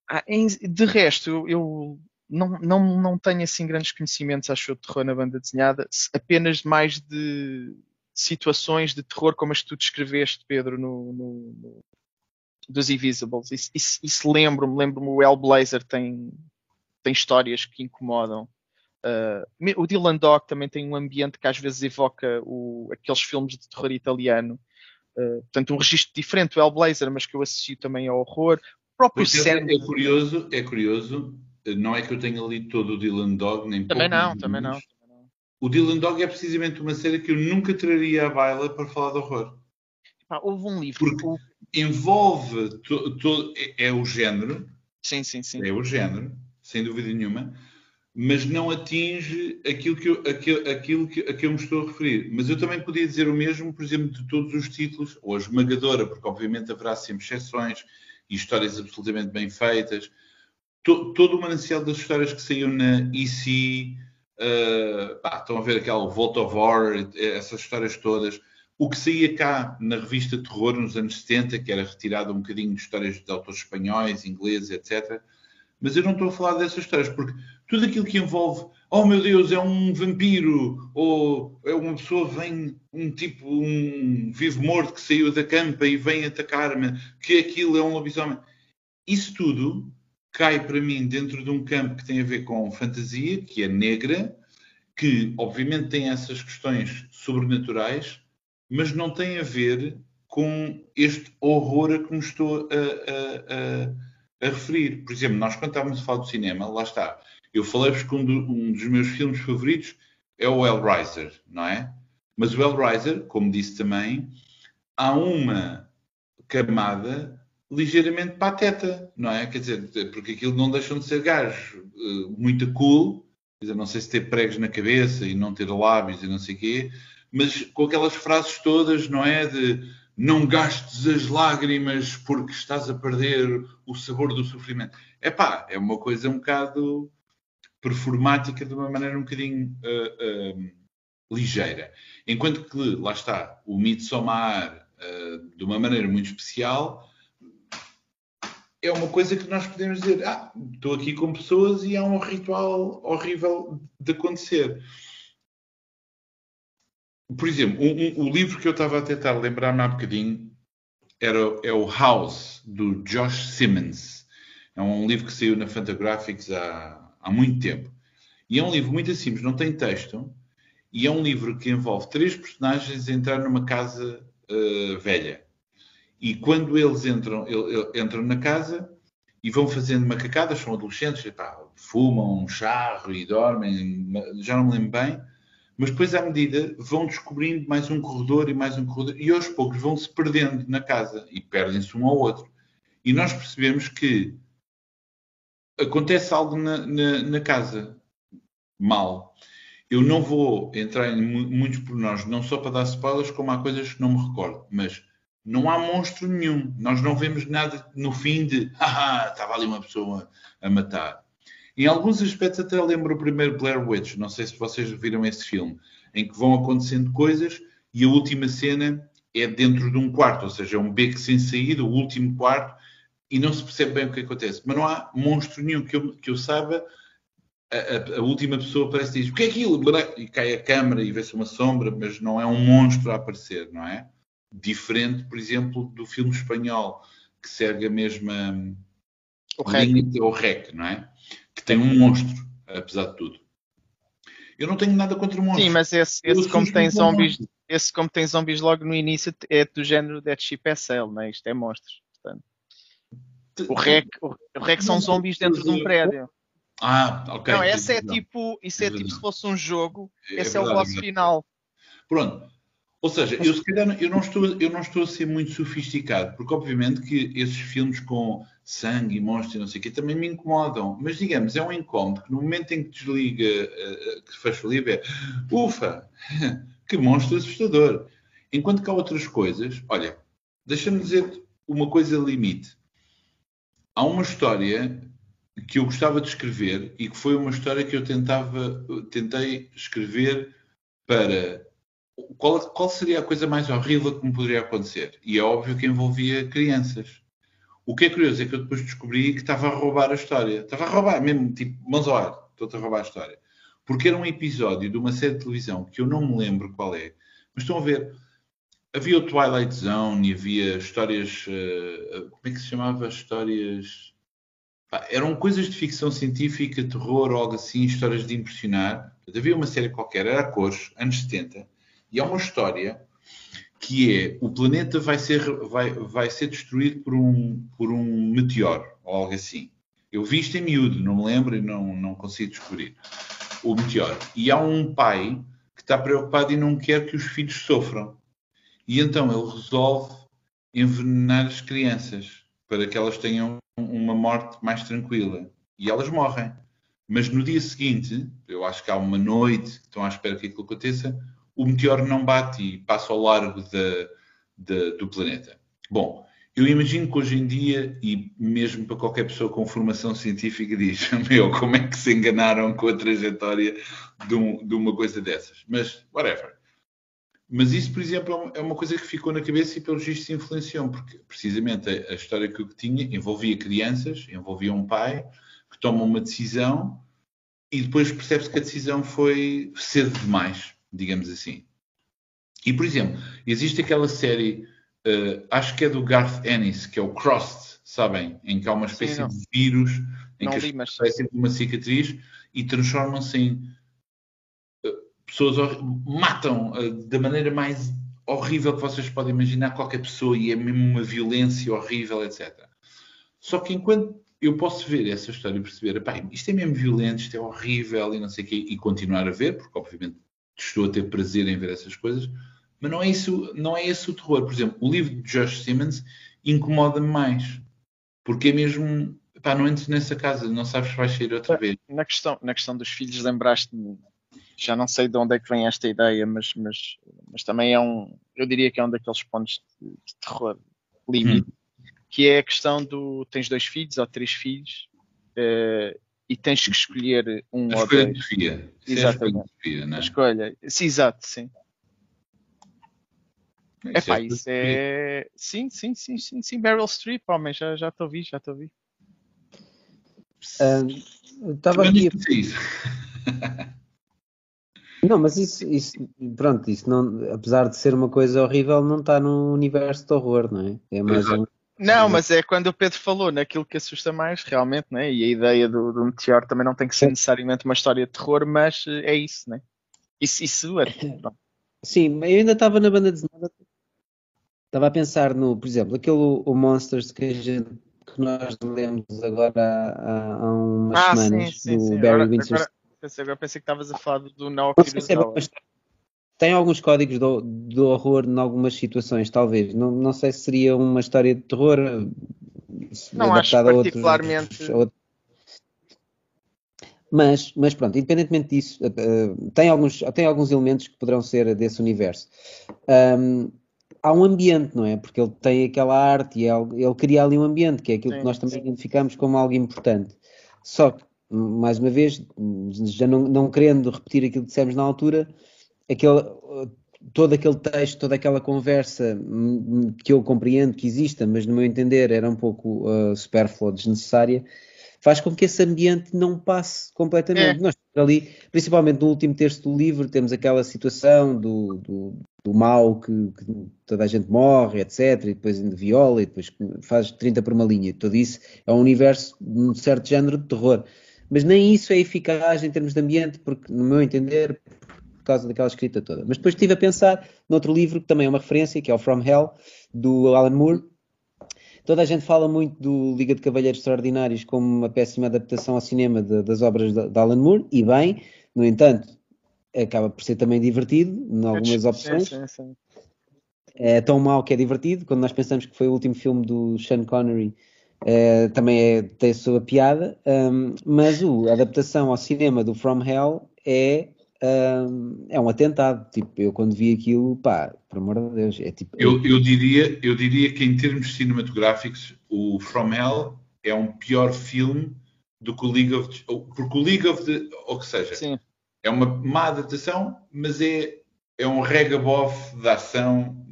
C: Ah, em, de resto, eu, eu não, não, não tenho assim grandes conhecimentos, acho eu, de terror na banda desenhada, apenas mais de situações de terror como as que tu descreveste, Pedro, no, no, no dos Invisibles. Isso, isso, isso lembro-me, lembro-me o Hellblazer tem, tem histórias que incomodam. Uh, o Dylan Dog também tem um ambiente que às vezes evoca o, aqueles filmes de terror italiano. Uh, portanto, um registro diferente do Hellblazer, mas que eu associo também ao horror. O próprio
A: é, é curioso, é curioso. Não é que eu tenha lido todo o Dylan Dog, nem
C: Também não, também não.
A: O Dylan Dog é precisamente uma série que eu nunca traria à baila para falar de horror.
C: houve um livro.
A: Porque envolve, to, to, é, é, o género.
C: Sim, sim, sim.
A: É o género sem dúvida nenhuma, mas não atinge aquilo que, eu, aquilo, aquilo que, a que eu me estou a referir. Mas eu também podia dizer o mesmo, por exemplo, de todos os títulos, ou a esmagadora, porque obviamente haverá sempre exceções e histórias absolutamente bem feitas. To, todo o manancial das histórias que saiu na EC, uh, ah, estão a ver aquela Vault of Horror, essas histórias todas. O que saía cá na revista Terror nos anos 70, que era retirado um bocadinho de histórias de autores espanhóis, ingleses, etc mas eu não estou a falar dessas histórias, porque tudo aquilo que envolve, oh meu Deus, é um vampiro, ou é uma pessoa vem, um tipo, um vivo morto que saiu da campa e vem atacar-me, que aquilo é um lobisomem. Isso tudo cai para mim dentro de um campo que tem a ver com fantasia, que é negra, que obviamente tem essas questões sobrenaturais, mas não tem a ver com este horror a que me estou a, a, a a referir. Por exemplo, nós quando estávamos a falar do cinema, lá está. Eu falei-vos que um, do, um, dos meus filmes favoritos é o Hellraiser, não é? Mas o Hellraiser, como disse também, há uma camada ligeiramente pateta, não é? Quer dizer, porque aquilo não deixam de ser gajos uh, muito cool, quer dizer, não sei se ter pregos na cabeça e não ter lábios e não sei o quê, mas com aquelas frases todas, não é? De não gastes as lágrimas porque estás a perder o sabor do sofrimento. É pá, é uma coisa um bocado performática de uma maneira um bocadinho uh, uh, ligeira. Enquanto que, lá está, o Midsommar, uh, de uma maneira muito especial, é uma coisa que nós podemos dizer, ah, estou aqui com pessoas e há um ritual horrível de acontecer. Por exemplo, o livro que eu estava a tentar lembrar-me há bocadinho era, é o House, do Josh Simmons. É um livro que saiu na Fantagraphics há, há muito tempo. E é um livro muito simples, não tem texto, e é um livro que envolve três personagens a entrar numa casa uh, velha. E quando eles entram, entram na casa e vão fazendo macacadas, são adolescentes, epá, fumam um charro e dormem, já não me lembro bem, mas depois, à medida, vão descobrindo mais um corredor e mais um corredor, e aos poucos vão se perdendo na casa e perdem-se um ao outro. E nós percebemos que acontece algo na, na, na casa mal. Eu não vou entrar em muitos pormenores, não só para dar spoilers, como há coisas que não me recordo, mas não há monstro nenhum. Nós não vemos nada no fim de *laughs* ah, estava ali uma pessoa a matar. Em alguns aspectos até lembro o primeiro Blair Witch, não sei se vocês viram esse filme, em que vão acontecendo coisas e a última cena é dentro de um quarto, ou seja, é um beco sem saída, o último quarto, e não se percebe bem o que acontece. Mas não há monstro nenhum que eu, que eu saiba. A, a, a, última pessoa parece que diz: O que é aquilo? E cai a câmera e vê-se uma sombra, mas não é um monstro a aparecer, não é? Diferente, por exemplo, do filme espanhol, que segue a mesma
C: o linha,
A: o REC, não é? Que tem um monstro, apesar de tudo. Eu não tenho nada contra monstros.
C: Sim, mas esse, esse como tem zombies, esse como tem zombies logo no início é do género Dead Ship SL, não é? Isto é monstros. Portanto. O REC, o REC são zombies dentro de um prédio.
A: Ah, ok.
C: Não, essa é tipo, isso é, é tipo se fosse um jogo, é esse é, é o boss final.
A: Pronto, ou seja, eu se calhar eu não, estou, eu não estou a ser muito sofisticado, porque obviamente que esses filmes com sangue e monstros e não sei o quê também me incomodam. Mas digamos, é um incómodo que no momento em que desliga, uh, que fecha o livro, é ufa, *laughs* que monstro assustador. Enquanto que há outras coisas, olha, deixa-me dizer uma coisa limite. Há uma história que eu gostava de escrever e que foi uma história que eu tentava, tentei escrever para qual, qual, seria a coisa mais horrível que me poderia acontecer? E é óbvio que envolvia crianças. O que é curioso é que eu depois descobri que estava a roubar a história. Estava a roubar, mesmo, tipo, mãos ao ar. Estou a roubar a história. Porque era um episódio de uma série de televisão que eu não me lembro qual é. Mas estão a ver, havia o Twilight Zone e havia histórias. Uh, como é que se chamava? Histórias. Pá, eram coisas de ficção científica, terror algo assim, histórias de impressionar. Havia uma série qualquer, era a cores, anos 70 e é uma história que é o planeta vai ser, vai, vai ser destruído por um, por um meteoro ou algo assim. Eu vi isto em miúdo, não me lembro e não, não consigo descobrir. O meteoro. E há um pai que está preocupado e não quer que os filhos sofram. E então ele resolve envenenar as crianças para que elas tenham uma morte mais tranquila. E elas morrem. Mas no dia seguinte, eu acho que há uma noite estão à espera que aquilo aconteça, o meteoro não bate e passa ao largo de, de, do planeta. Bom, eu imagino que hoje em dia, e mesmo para qualquer pessoa com formação científica, *laughs* diz: Meu, como é que se enganaram com a trajetória de, um, de uma coisa dessas? Mas, whatever. Mas isso, por exemplo, é uma coisa que ficou na cabeça e, pelo visto, se influenciou, porque precisamente a, a, história que eu tinha envolvia crianças, envolvia um pai que toma uma decisão e depois percebe-se que a decisão foi cedo demais digamos assim. E, por exemplo, existe aquela série, uh, acho que é do Garth Ennis, que é o Crossed, sabem? Em que há uma espécie Sim, de vírus em não que li, mas... sempre uma cicatriz e transformam-se em uh, pessoas, matam uh, da maneira mais horrível que vocês podem imaginar qualquer pessoa e é mesmo uma violência horrível, etc. Só que enquanto eu posso ver essa história e perceber, isto é mesmo violento, isto é horrível e não sei o quê, e continuar a ver, porque obviamente estou a ter prazer em ver essas coisas, mas não é isso, não é esse o terror. Por exemplo, o livro de Josh Simmons incomoda-me mais, porque é mesmo, pá, não entres nessa casa, não sabes se vais sair outra vez.
C: Na questão, na questão dos filhos, lembraste-me já não sei de onde é que vem esta ideia, mas, mas, mas também é um, eu diria que é um daqueles pontos de, de terror limite, hum. que é a questão do tens dois filhos ou três filhos uh, e tens que escolher um
A: a
C: ou dois.
A: De Sofia.
C: Exatamente.
A: É a Sofia, não é?
C: A escolha. Sim, exato, sim. É pá, isso é. Sim, sim, sim, sim, sim. Meryl Streep, homem, já estou já a ouvir, já estou a ouvir.
B: Estava aqui. Não, mas isso, isso, pronto, isso não, apesar de ser uma coisa horrível, não está no universo de horror, não é? É mais um,
C: não, mas é quando o Pedro falou naquilo que assusta mais, realmente, né? e a ideia do, do meteoro também não tem que ser necessariamente uma história de terror, mas eh, é isso, né? Isso, isso é. *laughs*
B: Sim, eu ainda estava na banda desenhada. Estava a pensar no, por exemplo, aquele o Monsters que, a gente, que nós lemos agora há, há umas ah, semanas, sim, sim, do sim. Barry agora, Windsor.
C: Agora, pensei, agora pensei que estavas a falar do Naoki
B: tem alguns códigos do, do horror em algumas situações, talvez. Não, não sei se seria uma história de terror.
C: Não acho particularmente. A outros,
B: mas, mas pronto, independentemente disso, uh, tem, alguns, tem alguns elementos que poderão ser desse universo. Um, há um ambiente, não é? Porque ele tem aquela arte e ele, ele cria ali um ambiente, que é aquilo sim, que nós também sim. identificamos como algo importante. Só que, mais uma vez, já não, não querendo repetir aquilo que dissemos na altura, aquele, todo aquele texto, toda aquela conversa hum, hum, que eu compreendo que exista, mas no meu entender era um pouco uh, supérflua, desnecessária, faz com que esse ambiente não passe completamente. É. Nós ali, principalmente no último texto do livro, temos aquela situação do, do, do mal que, que, toda a gente morre, etc. E depois ainda viola e depois faz 30 por uma linha. Tudo isso é um universo de um certo género de terror. Mas nem isso é eficaz em termos de ambiente, porque, no meu entender, por causa daquela escrita toda. Mas depois estive a pensar noutro livro que também é uma referência, que é o From Hell, do Alan Moore. Toda a gente fala muito do Liga de Cavalheiros Extraordinários como uma péssima adaptação ao cinema de, das obras de, de, Alan Moore, e bem, no entanto, acaba por ser também divertido, em algumas opções. Sim, sim, sim. É tão mau que é divertido, quando nós pensamos que foi o último filme do Sean Connery, é, também é, tem a sua piada, um, mas o, a adaptação ao cinema do From Hell é é um atentado. Tipo, eu quando vi aquilo, pá, por amor de Deus, é tipo.
A: Eu, eu, diria, eu diria que em termos cinematográficos, o From Hell é um pior filme do que o League of porque o League of the, ou que seja, Sim. é uma má adaptação, mas é, é um regabof de ação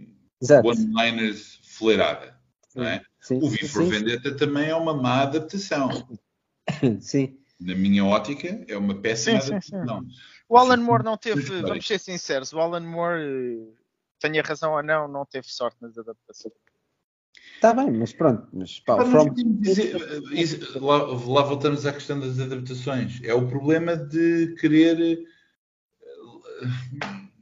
A: one-liners flerada. Não é? Sim, o V for Vendetta também é uma má adaptação. *laughs*
B: Sim.
A: Na minha ótica, é uma péssima adaptação.
C: O Alan Moore não teve, vamos ser sinceros, o Alan Moore, tenha razão ou não, não teve sorte nas adaptações.
B: Está bem, mas pronto. Mas, pá,
A: from... dizer, lá, lá, voltamos à questão das adaptações. É o problema de querer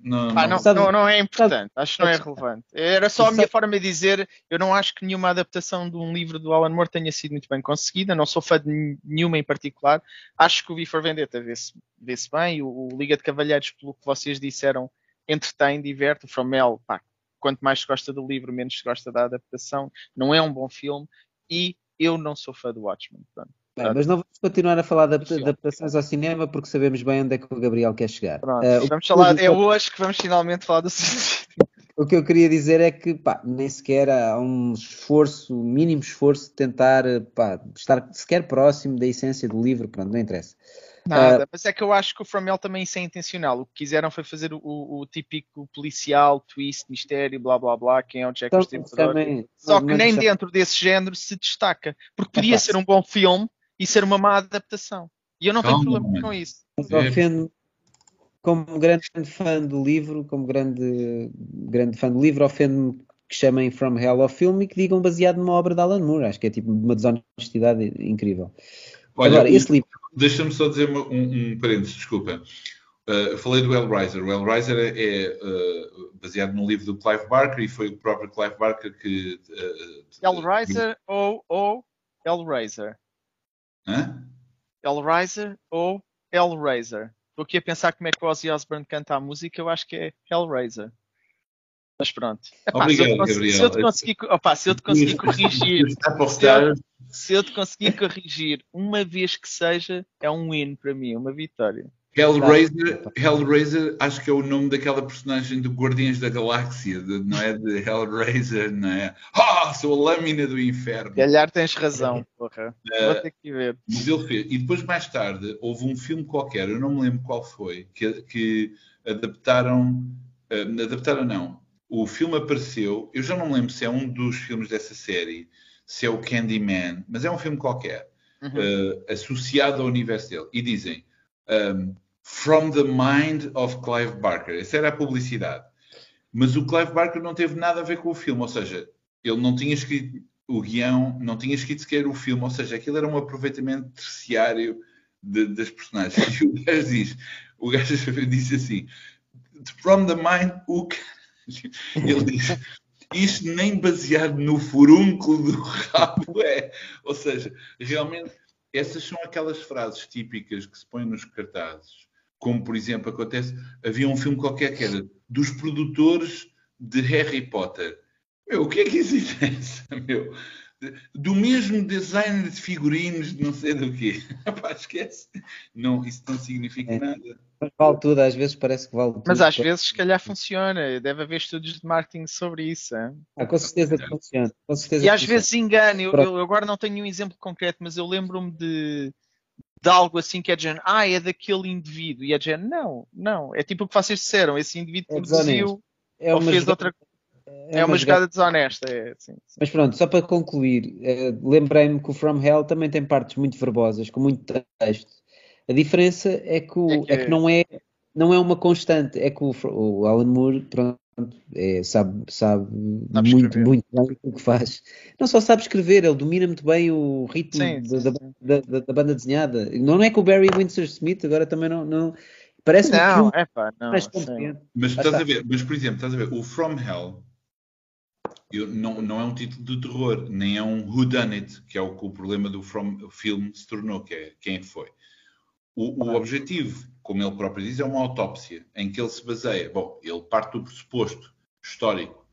C: não, não, não, não, é importante, acho que não é relevante. Era só a minha forma de dizer, eu não acho que nenhuma adaptação de um livro do Alan Moore tenha sido muito bem conseguida, não sou fã de nenhuma em particular. Acho que o V for Vendetta vê-se vê bem, o, o, Liga de Cavalheiros, pelo que vocês disseram, entretém, diverte, o From Hell, pá, quanto mais se gosta do livro, menos se gosta da adaptação, não é um bom filme, e eu não sou fã do Watchmen. Pronto.
B: Bem, mas não vamos continuar a falar de adaptações ao cinema porque sabemos bem onde é que o Gabriel quer chegar.
C: Uh, vamos falar, é hoje que vamos finalmente falar do
B: O que eu queria dizer é que pá, nem sequer há um esforço, mínimo esforço de tentar pá, estar sequer próximo da essência do livro, pronto, não interessa.
C: Nada, uh, mas é que eu acho que o Framel também isso é intencional. O que quiseram foi fazer o, o, típico policial, twist, mistério, blá blá blá, quem é o Jack então, também, Só que nem dentro desse género se destaca. Porque podia é ser um bom filme, e ser uma má adaptação. E eu não tenho Calma, problema com isso.
B: Ofendo, como grande fã do livro, como grande, grande fã do livro, ofendo-me que chamem From Hell ao filme e que digam baseado numa obra de Alan Moore. Acho que é tipo uma desonestidade incrível.
A: Olha, Agora, esse livro. Deixa-me só dizer um, um parênteses, desculpa. Uh, falei do Hellraiser. O Hellraiser é, é uh, baseado num livro do Clive Barker e foi o próprio Clive Barker que. Uh,
C: Hellraiser ou, ou Hellraiser?
A: Hã?
C: Hellraiser ou Hellraiser? Estou aqui a pensar como é que o Ozzy Osbourne canta a música, eu acho que é Hellraiser. Mas pronto.
A: Epá, Obrigado,
C: se
A: Gabriel.
C: Se eu te conseguir, opa, se eu te conseguir corrigir, se eu, se eu te conseguir corrigir uma vez que seja, é um win para mim, uma vitória.
A: Hellraiser, Hellraiser, acho que é o nome daquela personagem do Guardiões da Galáxia, de, não é? De Hellraiser, não é? Ah, sou a lâmina do inferno.
C: Calhar tens razão, porra. Uh, Vou ter que ver.
A: Mas ele fez. E depois, mais tarde, houve um filme qualquer, eu não me lembro qual foi, que, que adaptaram. Uh, adaptaram, não. O filme apareceu, eu já não me lembro se é um dos filmes dessa série, se é o Candyman, mas é um filme qualquer, uhum. uh, associado ao universo dele. E dizem. Um, From the Mind of Clive Barker. Essa era a publicidade. Mas o Clive Barker não teve nada a ver com o filme, ou seja, ele não tinha escrito o guião, não tinha escrito sequer o filme, ou seja, aquilo era um aproveitamento terciário de, das personagens. *laughs* E o gajo diz, o gajo *laughs* assim, From the Mind, o *laughs* ele diz, isto nem baseado no furúnculo do rabo é. Ou seja, realmente, essas são aquelas frases típicas que se põem nos cartazes como por exemplo acontece, havia um filme qualquer que era dos produtores de Harry Potter. Meu, o que é que isso *laughs* interessa, meu? Do mesmo designer de figurinos de não sei do quê. *laughs* Rapaz, esquece. Não, isso não significa é. nada.
B: Mas vale tudo, às vezes parece que vale tudo.
C: Mas às vezes, se calhar, funciona. Deve haver estudos de marketing sobre isso. Hein?
B: Ah, com certeza que funciona. Com certeza
C: e às funciona. vezes engana. Eu, eu, agora não tenho um exemplo concreto, mas eu lembro-me de de algo assim que é de género, ah, é daquele indivíduo, e é de género, não, não, é tipo o que vocês disseram, esse indivíduo é produziu é ou fez outra é, é uma, jogada, desonesta. É, sim, sim.
B: Mas pronto, só para concluir, eh, lembrei-me que o From Hell também tem partes muito verbosas, com muito texto. A diferença é que, o, é, que... é que, não, é, não é uma constante, é que o, o Alan Moore, pronto, é, sabe, sabe, sabe muito, muito bem o que faz. Não só sabe escrever, ele domina muito bem o ritmo sim, da, sim. Da, da, da, banda desenhada. Não é que o Barry Windsor Smith agora também não. não parece
C: não, é pá, não.
A: Mas estás a ver, mas por exemplo, estás a ver, o From Hell eu, não, não é um título de terror, nem é um Who Done It, que é o que o problema do From Film se tornou, que é quem é foi. O, o objetivo como ele próprio diz, é uma autópsia em que ele se baseia. Bom, ele parte do pressuposto histórico,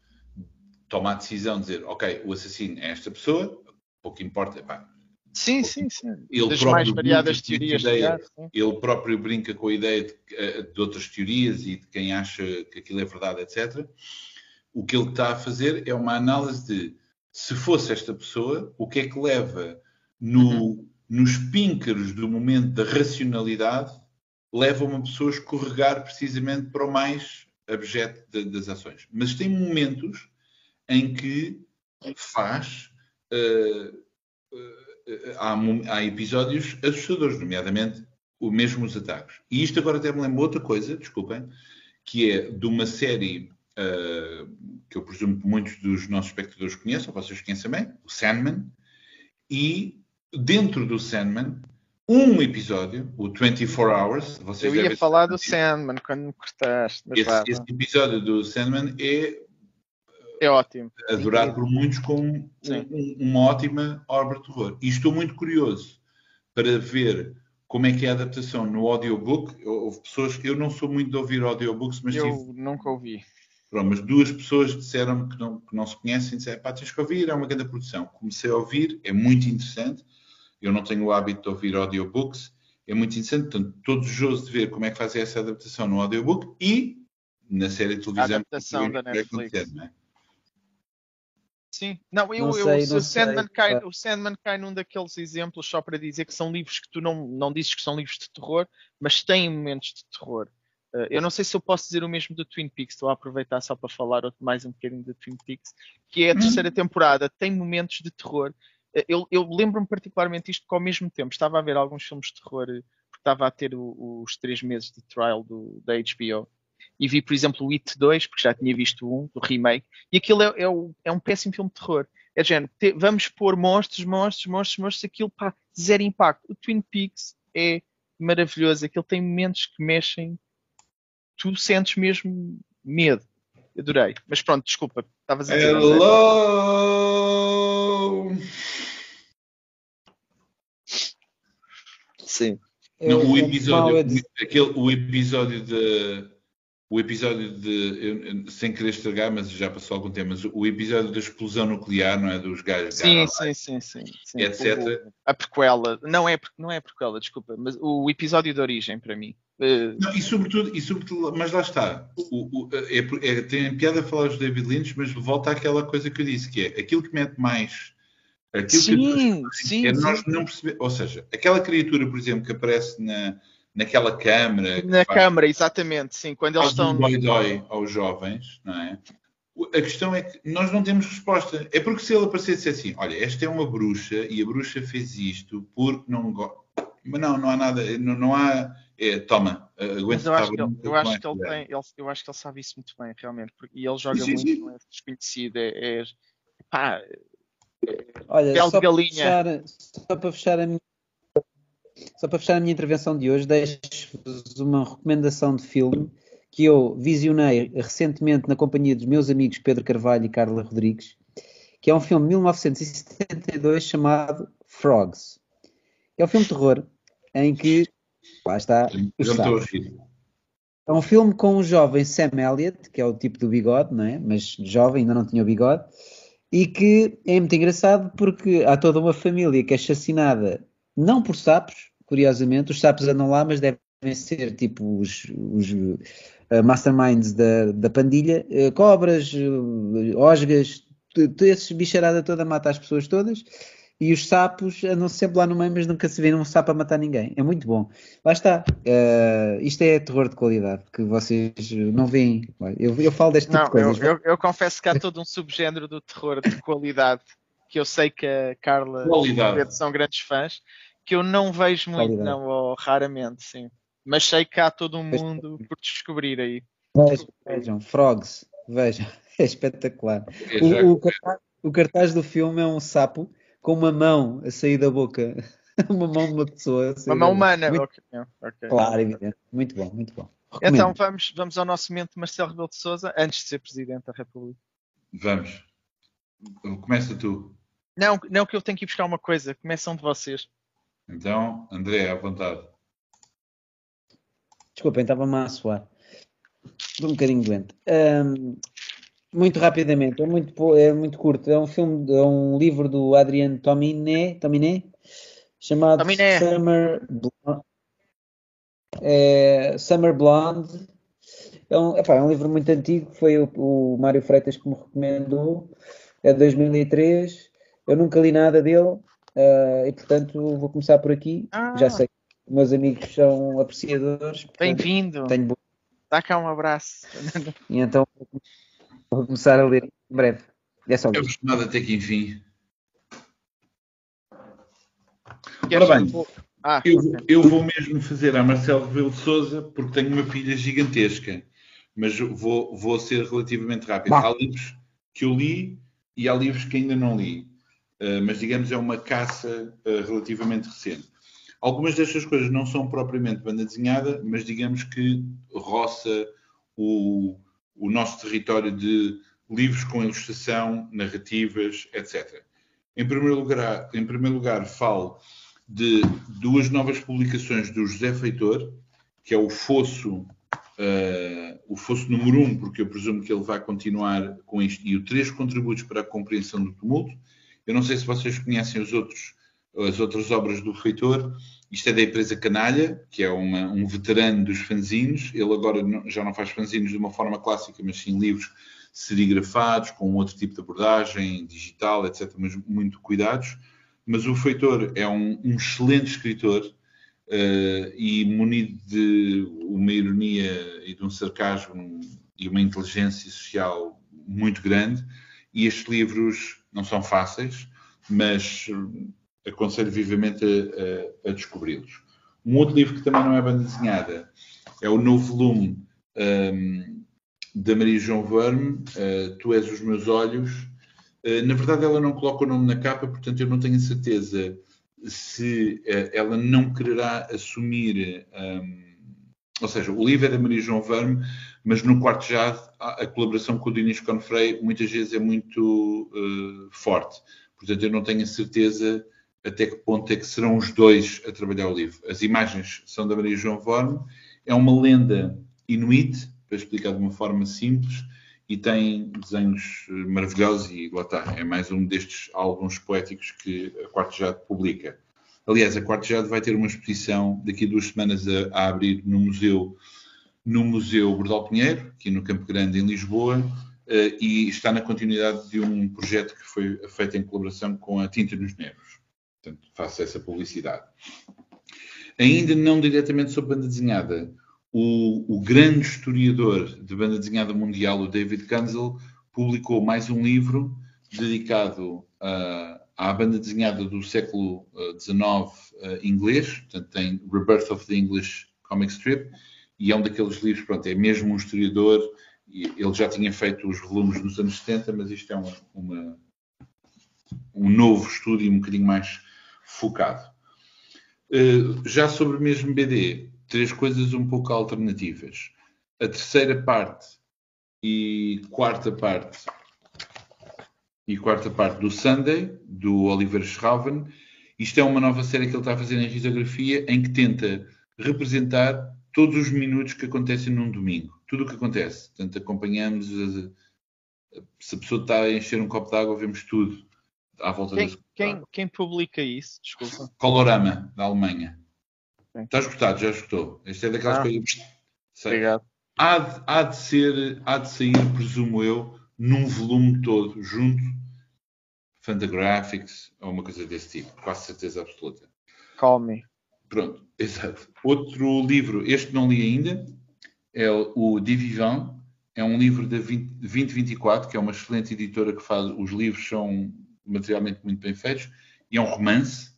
A: toma a decisão de dizer, ok, o assassino é esta pessoa, pouco importa. Pá,
C: sim, sim, sim.
A: Ele das mais variadas teorias. Ideia, ele próprio brinca com a ideia de, eh, de, outras teorias e de quem acha que aquilo é verdade, etc. O que ele está a fazer é uma análise de se fosse esta pessoa, o que é que leva no, uhum. nos píncaros do momento da racionalidade leva uma pessoa a escorregar precisamente para o mais abjeto de, das ações. Mas tem momentos em que faz. Uh, uh, há, há, episódios assustadores, nomeadamente o mesmo os ataques. E isto agora até me lembra outra coisa, desculpem, que é de uma série uh, que eu presumo que muitos dos nossos espectadores conheçam, vocês conhecem bem, o Sandman, e dentro do Sandman um episódio, o 24 Hours.
C: Vocês Eu ia falar do Sandman quando me cortaste.
A: Esse, esse, episódio do Sandman é,
C: é ótimo.
A: Adorado por muitos como um, uma ótima obra de terror. E estou muito curioso para ver como é que é a adaptação no audiobook. Houve pessoas, eu não sou muito de ouvir audiobooks, mas
C: eu tive, nunca ouvi.
A: Pronto, mas duas pessoas disseram que não, que não se conhecem, disseram, pá, tens que ouvir, é uma grande produção. Comecei a ouvir, é muito interessante eu não tenho o hábito de ouvir audiobooks, é muito interessante, portanto, estou desejoso de ver como é que fazem essa adaptação no audiobook e na série de televisão. A
C: adaptação da Netflix. Não é? Sim, não, eu, não sei, eu, não o, Sandman cai, o Sandman cai num daqueles exemplos só para dizer que são livros que tu não, não dizes que são livros de terror, mas têm momentos de terror. Uh, eu não sei se eu posso dizer o mesmo do Twin Peaks, estou a aproveitar só para falar mais um bocadinho do Twin Peaks, que é a terceira hum. temporada, tem momentos de terror eu, eu lembro-me particularmente isto que ao mesmo tempo estava a ver alguns filmes de terror, porque estava a ter o, os três meses de trial do, da HBO. E vi, por exemplo, o It 2, porque já tinha visto um, do remake, e aquilo é, é, o, é um péssimo filme de terror. É género, te, vamos pôr monstros, monstros, monstros, monstros, aquilo, pá, zero impacto. O Twin Peaks é maravilhoso, aquilo tem momentos que mexem, tu sentes mesmo medo. Adorei. Mas pronto, desculpa, estavas a dizer.
A: Hello!
C: Sim.
A: Não, o episódio, aquele, o episódio de o episódio de, eu, sem querer estragar, mas já passou algum tempo, mas o episódio da explosão nuclear, não é? Dos gajos.
C: Sim, sim, sim, sim, sim,
A: Etc.
C: O, a prequela, não é, não é a prequela, desculpa, mas o episódio de origem para mim. Uh...
A: Não, e sobretudo, e sobretudo, mas lá está. O, o, é, é, tem piada a falar os David Lynch, mas volta àquela coisa que eu disse, que é aquilo que mete mais. Aquilo
C: sim, que sim,
A: é nós não perceber. Ou seja, aquela criatura, por exemplo, que aparece na naquela câmara.
C: Na câmara, exatamente, sim. Quando eles estão.
A: dói dói aos jovens, não é? A questão é que nós não temos resposta. É porque se ele aparecesse assim, olha, esta é uma bruxa e a bruxa fez isto porque não gosta. Mas não, não há nada, não, não há. É, toma, aguenta.
C: eu acho, que ele, eu, acho que ele tem, ele, eu acho que ele sabe isso muito bem, realmente. Porque, e ele joga sim, muito com esse desconhecido. É, é, pá,
B: é, Olha, só para, fechar, só para fechar a minha só para fechar a minha intervenção de hoje, deixo-vos uma recomendação de filme que eu visionei recentemente na companhia dos meus amigos Pedro Carvalho e Carla Rodrigues, que é um filme de 1972 chamado Frogs. É um filme de terror em que lá está. É um filme com um jovem Sam Elliott, que é o tipo do bigode, não é? Mas jovem, ainda não tinha o bigode, e que é muito engraçado porque há toda uma família que é assassinada não por sapos, curiosamente, os sapos andam lá, mas devem ser tipo os, os uh, masterminds da, da pandilha, uh, cobras, uh, osgas, esses bicharada toda mata as pessoas todas. E os sapos andam sempre lá no meio, mas nunca se vê um sapo a matar ninguém. É muito bom. Lá está. Uh, isto é terror de qualidade, que vocês não veem. Eu, eu falo deste tipo
C: não,
B: de coisas.
C: Eu, eu, eu, confesso que há todo um subgénero do terror de qualidade que eu sei que a Carla e o são grandes fãs que eu não vejo muito, não, ou raramente, sim. Mas sei que há todo um mundo por descobrir aí.
B: Vejam, vejam Frogs, vejam, *laughs* é espetacular. O, o, cartaz, o, cartaz, do filme é um sapo com uma mão a sair da boca, *laughs* uma mão de uma pessoa.
C: Uma mão humana,
B: muito,
C: okay. Okay.
B: Claro, evidente. Muito bom, muito bom.
C: Recomendo. Então vamos, vamos ao nosso momento de Marcelo Rebelo de Souza, antes de ser Presidente da República.
A: Vamos. Começa tu.
C: Não, não que eu tenho que ir buscar uma coisa. Começam de vocês.
A: Então, André, à vontade.
B: Desculpem, estava-me a suar. Estou um bocadinho doente. Um, muito rapidamente, é muito, é muito curto. É um filme, é um livro do Adriano Tominé, Tominé chamado Tominé. Summer Blonde. É, Summer Blonde. É um, epá, é um livro muito antigo, foi o, o Mário Freitas que me recomendou. É de 2003. Eu nunca li nada dele. Uh, e portanto vou começar por aqui. Ah. Já sei que meus amigos são apreciadores.
C: Bem-vindo. Tenho... Dá cá um abraço.
B: E então vou começar a ler em breve.
A: É só isso. É até que enfim. Ora bem, ah, eu, okay. eu, vou mesmo fazer a Marcelo Rebelo de Souza porque tenho uma pilha gigantesca, mas vou, vou ser relativamente rápido. Bah. Há livros que eu li e há livros que ainda não li. Eh, mas digamos é uma caça uh, relativamente recente. Algumas destas coisas não são propriamente banda desenhada, mas digamos que roça o, o nosso território de livros com ilustração, narrativas, etc. Em primeiro lugar, em primeiro lugar falo de duas novas publicações do José Feitor, que é o Fosso, uh, o Fosso número 1, um, porque eu presumo que ele vai continuar com isto, e o Três Contributos para a Compreensão do Tumulto, eu não sei se vocês conhecem os outros, as outras obras do Feitor. Isto é da empresa Canalha, que é uma, um veterano dos fanzines. Ele agora não, já não faz fanzines de uma forma clássica, mas sim livros serigrafados, com outro tipo de abordagem, digital, etc., mas muito cuidados. Mas o Feitor é um, um excelente escritor uh, e munido de uma ironia e de um sarcasmo e uma inteligência social muito grande. E estes livros não são fáceis, mas aconselho vivamente a, a, a descobri-los. Um outro livro que também não é banda desenhada é o novo volume um, da Maria João Verme, uh, Tu és os meus olhos. Uh, na verdade, ela não coloca o nome na capa, portanto, eu não tenho certeza se uh, ela não quererá assumir. Um, ou seja, o livro é da Maria João Verme, mas no quarto a, a colaboração com o Dinis Confrei muitas vezes é muito uh, forte. Portanto, eu não tenho a certeza até que ponto é que serão os dois a trabalhar o livro. As imagens são da Maria João Vorme, é uma lenda inuit, para explicar de uma forma simples e tem desenhos maravilhosos e lá está, é mais um destes álbuns poéticos que a Quarto Jade publica. Aliás, a Quarto Jade vai ter uma exposição daqui a duas semanas a, a abrir no Museu no Museu Bordal Pinheiro, aqui no Campo Grande, em Lisboa, uh, e está na continuidade de um projeto que foi feito em colaboração com a Tinta nos Negros. Portanto, faço essa publicidade. Ainda não diretamente sobre banda desenhada, o, o, grande historiador de banda desenhada mundial, o David Kunzel, publicou mais um livro dedicado uh, à banda desenhada do século XIX uh, uh, inglês, portanto tem Rebirth of the English Comic Strip, e é um daqueles livros, pronto, é mesmo um historiador, ele já tinha feito os volumes nos anos 70, mas isto é uma, uma, um novo estudo e um bocadinho mais focado. Uh, já sobre o mesmo BD, três coisas um pouco alternativas. A terceira parte e quarta parte e quarta parte do Sunday, do Oliver Schraven. Isto é uma nova série que ele está a fazer em risografia, em que tenta representar todos os minutos que acontecem num domingo. Tudo o que acontece. Portanto, acompanhamos. A, se a pessoa está a encher um copo de água, vemos tudo à volta
C: quem, quem, quem, publica isso? Desculpa.
A: Colorama, da Alemanha. Sim. Está esgotado, já esgotou. Este é daquelas ah, coisas.
C: Obrigado.
A: Há de, há de ser, há de sair, presumo eu, num volume todo, junto Fantagraphics ou uma coisa desse tipo, quase certeza absoluta.
C: Call me.
A: Pronto, *laughs* exato. Outro livro, este não li ainda, é o Divivant, é um livro da 20, 2024, que é uma excelente editora que faz, os livros são materialmente muito bem feitos, e é um romance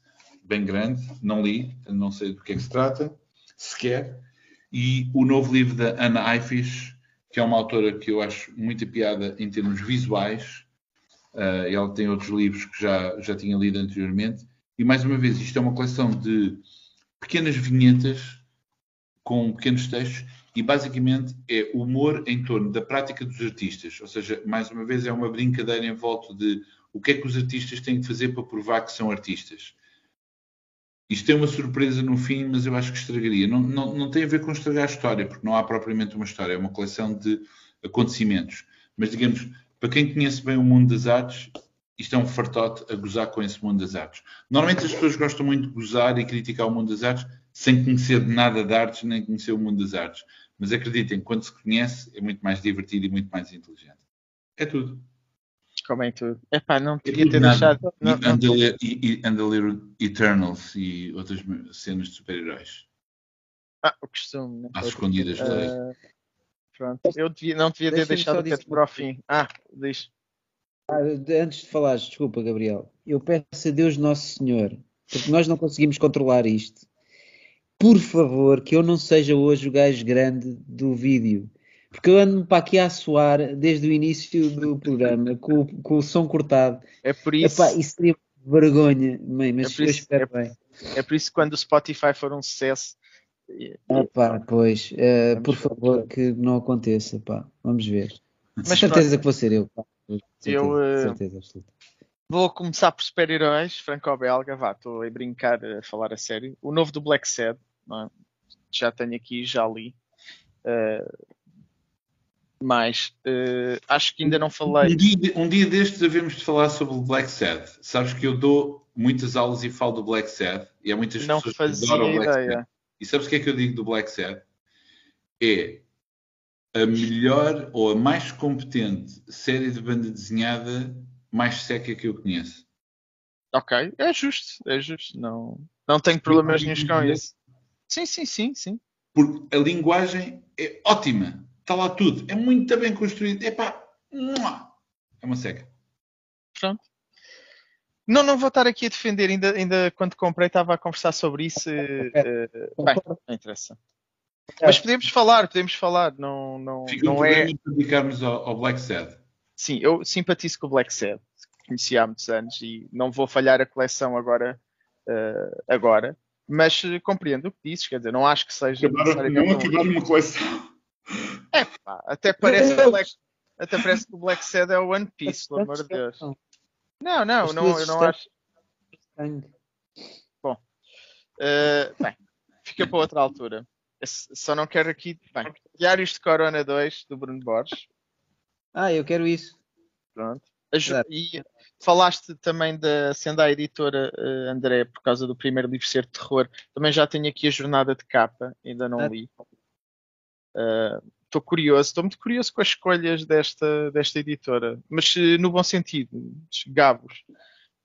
A: bem grande, não li, não sei do que é que se trata, sequer, e o novo livro da Anna Eifisch, que é uma autora que eu acho muito piada em termos visuais, uh, ela tem outros livros que já, já tinha lido anteriormente, e mais uma vez, isto é uma coleção de pequenas vinhetas com pequenos textos e basicamente é humor em torno da prática dos artistas. Ou seja, mais uma vez é uma brincadeira em volta de o que é que os artistas têm que fazer para provar que são artistas. Isto é uma surpresa no fim, mas eu acho que estragaria. Não, não, não tem a ver com estragar a história, porque não há propriamente uma história, é uma coleção de acontecimentos. Mas, digamos, para quem conhece bem o mundo das artes, isto é um fartote a gozar com esse mundo das artes. Normalmente as pessoas gostam muito de gozar e criticar o mundo das artes sem conhecer nada de artes, nem conhecer o mundo das artes. Mas acreditem, quando se conhece, é muito mais divertido e muito mais inteligente. É tudo.
C: Como é tudo? Epá, não queria é ter deixado. Não,
A: e, anda ler, e, anda ler Eternals e outras cenas de super-heróis.
C: Ah, o costume, né?
A: Às escondidas. Uh,
C: pronto, eu devia, não devia ter deixado até para o fim. Ah, deixa.
B: Ah, antes de falares, desculpa, Gabriel, eu peço a Deus Nosso Senhor, porque nós não conseguimos controlar isto. Por favor, que eu não seja hoje o gajo grande do vídeo. Porque eu ando para aqui a suar desde o início do programa, com, com o som cortado.
C: É por isso.
B: Epá, isso seria vergonha, mãe, mas é eu espero é, bem.
C: É por isso que quando o Spotify for um sucesso.
B: Epá, pois, uh, por favor, que não aconteça, pá. Vamos ver. Mas certeza pronto. que vou ser eu, pá.
C: Certeza, eu uh, certeza absoluta. Vou começar por super-heróis, franco-belga, vá, estou a brincar, a falar a sério. O novo do Black Sad, é? já tenho aqui, já li. Uh, mas uh, acho que ainda não falei.
A: Um dia, um dia destes devemos de falar sobre o Black Sad. Sabes que eu dou muitas aulas e falo do Black Sad e há muitas
C: não
A: pessoas
C: que adoram o Black ideia.
A: Sad. E sabes o que é que eu digo do Black Sad? É a melhor ou a mais competente série de banda desenhada mais seca que eu conheço.
C: Ok, é justo, é justo. Não, não tenho problemas nenhum com isso. Sim, sim, sim, sim.
A: Porque a linguagem é ótima. Está lá tudo. É muito bem construído. Epá, é uma seca.
C: Pronto. Não, não vou estar aqui a defender. Ainda, ainda quando comprei estava a conversar sobre isso. Uh, bem, não interessa. Mas podemos falar, podemos falar, não, não,
A: Fica
C: não
A: é. dedicarmos ao, ao Black Sad.
C: Sim, eu simpatizo com o Black Sad, conheci há muitos anos e não vou falhar a coleção agora, uh, agora mas compreendo o que dizes, quer dizer, não acho que seja.
A: Acabaram, não acabaram uma coleção.
C: É pá, até parece, que Black, até parece que o Black Sad é o One Piece, pelo amor de Deus. Não, não, não eu não acho. Bom, uh, bem, fica para outra altura. Só não quero aqui. Bem, Diários de Corona 2, do Bruno Borges.
B: Ah, eu quero isso.
C: Pronto. E falaste também da sendo a editora uh, André, por causa do primeiro livro ser terror. Também já tenho aqui a jornada de capa, ainda não ah. li. Estou uh, curioso, estou muito curioso com as escolhas desta, desta editora, mas uh, no bom sentido, gabos.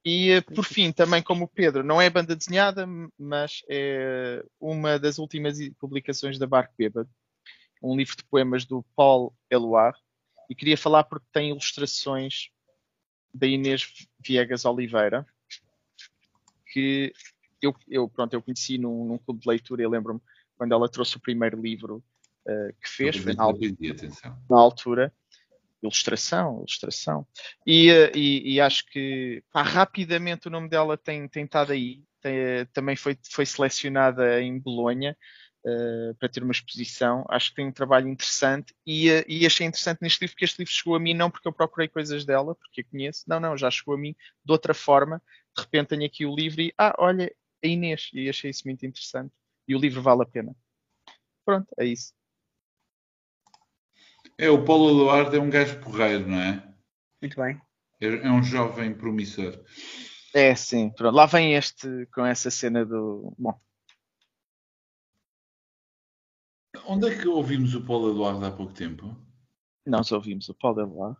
C: E eh, por fim, também como o Pedro, não é banda desenhada, mas é uma das últimas publicações da Barco Bêbado, um livro de poemas do Paul Eluard, e queria falar porque tem ilustrações da Inês Viegas Oliveira, que eu, eu, pronto, eu conheci num, num clube de leitura, eu lembro-me quando ela trouxe o primeiro livro uh, que fez, foi na, na, altura, ilustração, ilustração, e, uh, e, e acho que pá, rapidamente o nome dela tem, tem estado aí, tem, também foi, foi selecionada em Bolonha, uh, para ter uma exposição. Acho que tem um trabalho interessante e, uh, e, achei interessante neste livro porque este livro chegou a mim não porque eu procurei coisas dela, porque a conheço, não, não, já chegou a mim de outra forma. De repente tenho aqui o livro e, ah, olha, a Inês, e achei isso muito interessante. E o livro vale a pena. Pronto, é isso.
A: É, o Paulo Eduardo é um gajo porreiro, não é?
B: Muito bem.
A: É, é um jovem promissor.
C: É, sim. Pronto. Lá vem este com essa cena do. Bom,
A: Onde é que ouvimos o Paulo Eduardo há pouco tempo?
C: Nós ouvimos o Paulo Eduardo.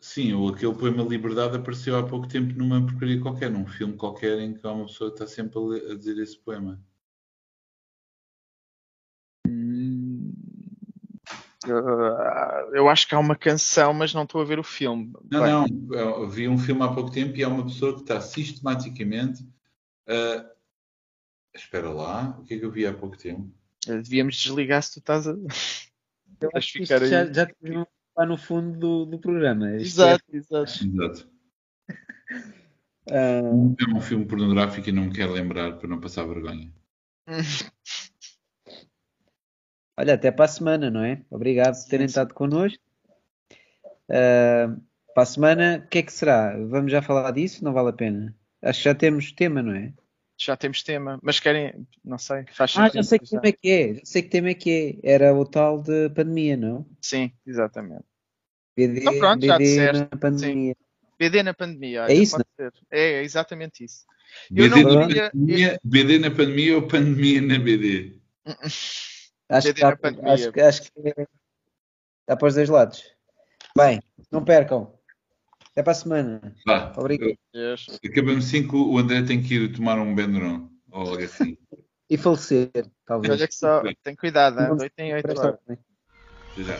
A: Sim, ou aquele poema Liberdade apareceu há pouco tempo numa porcaria qualquer, num filme qualquer em que uma pessoa está sempre a, ler, a dizer esse poema.
C: Eu acho que há uma canção, mas não estou a ver o filme.
A: Não, Bem. não, eu vi um filme há pouco tempo e há uma pessoa que está sistematicamente a. Espera lá, o que é que eu vi há pouco tempo?
C: Devíamos desligar se tu estás a.
B: Eu acho que já, já está no fundo do, do programa.
C: Exato, é... exato.
A: exato. Uh... *laughs* É um filme pornográfico e não me quero lembrar para não passar vergonha. *laughs*
B: Olha, até para a semana, não é? Obrigado por terem estado connosco. Uh, para a semana, o que é que será? Vamos já falar disso? Não vale a pena. Acho que já temos tema, não é?
C: já temos tema, mas querem, não sei,
B: faz Ah, já sei que tema é que é, já sei que tema é que é. Era o tal de pandemia, não?
C: Sim, exatamente.
B: BD, então pronto, BD já disseste. na pandemia. Sim.
C: BD na pandemia.
B: É isso?
C: É, é, exatamente isso.
A: BD, na queria... pandemia, BD na pandemia ou pandemia na BD? *laughs*
B: acho, que pandemia. acho, que, acho que está para os dois lados. Bem, não percam. Até para a semana.
A: Vá. Obrigado. Acabamos assim que o André tem que ir tomar um Benderon ou algo assim.
B: e falecer, talvez.
C: Olha que só, tem cuidado, hein? 8 em 8 horas.
A: Já.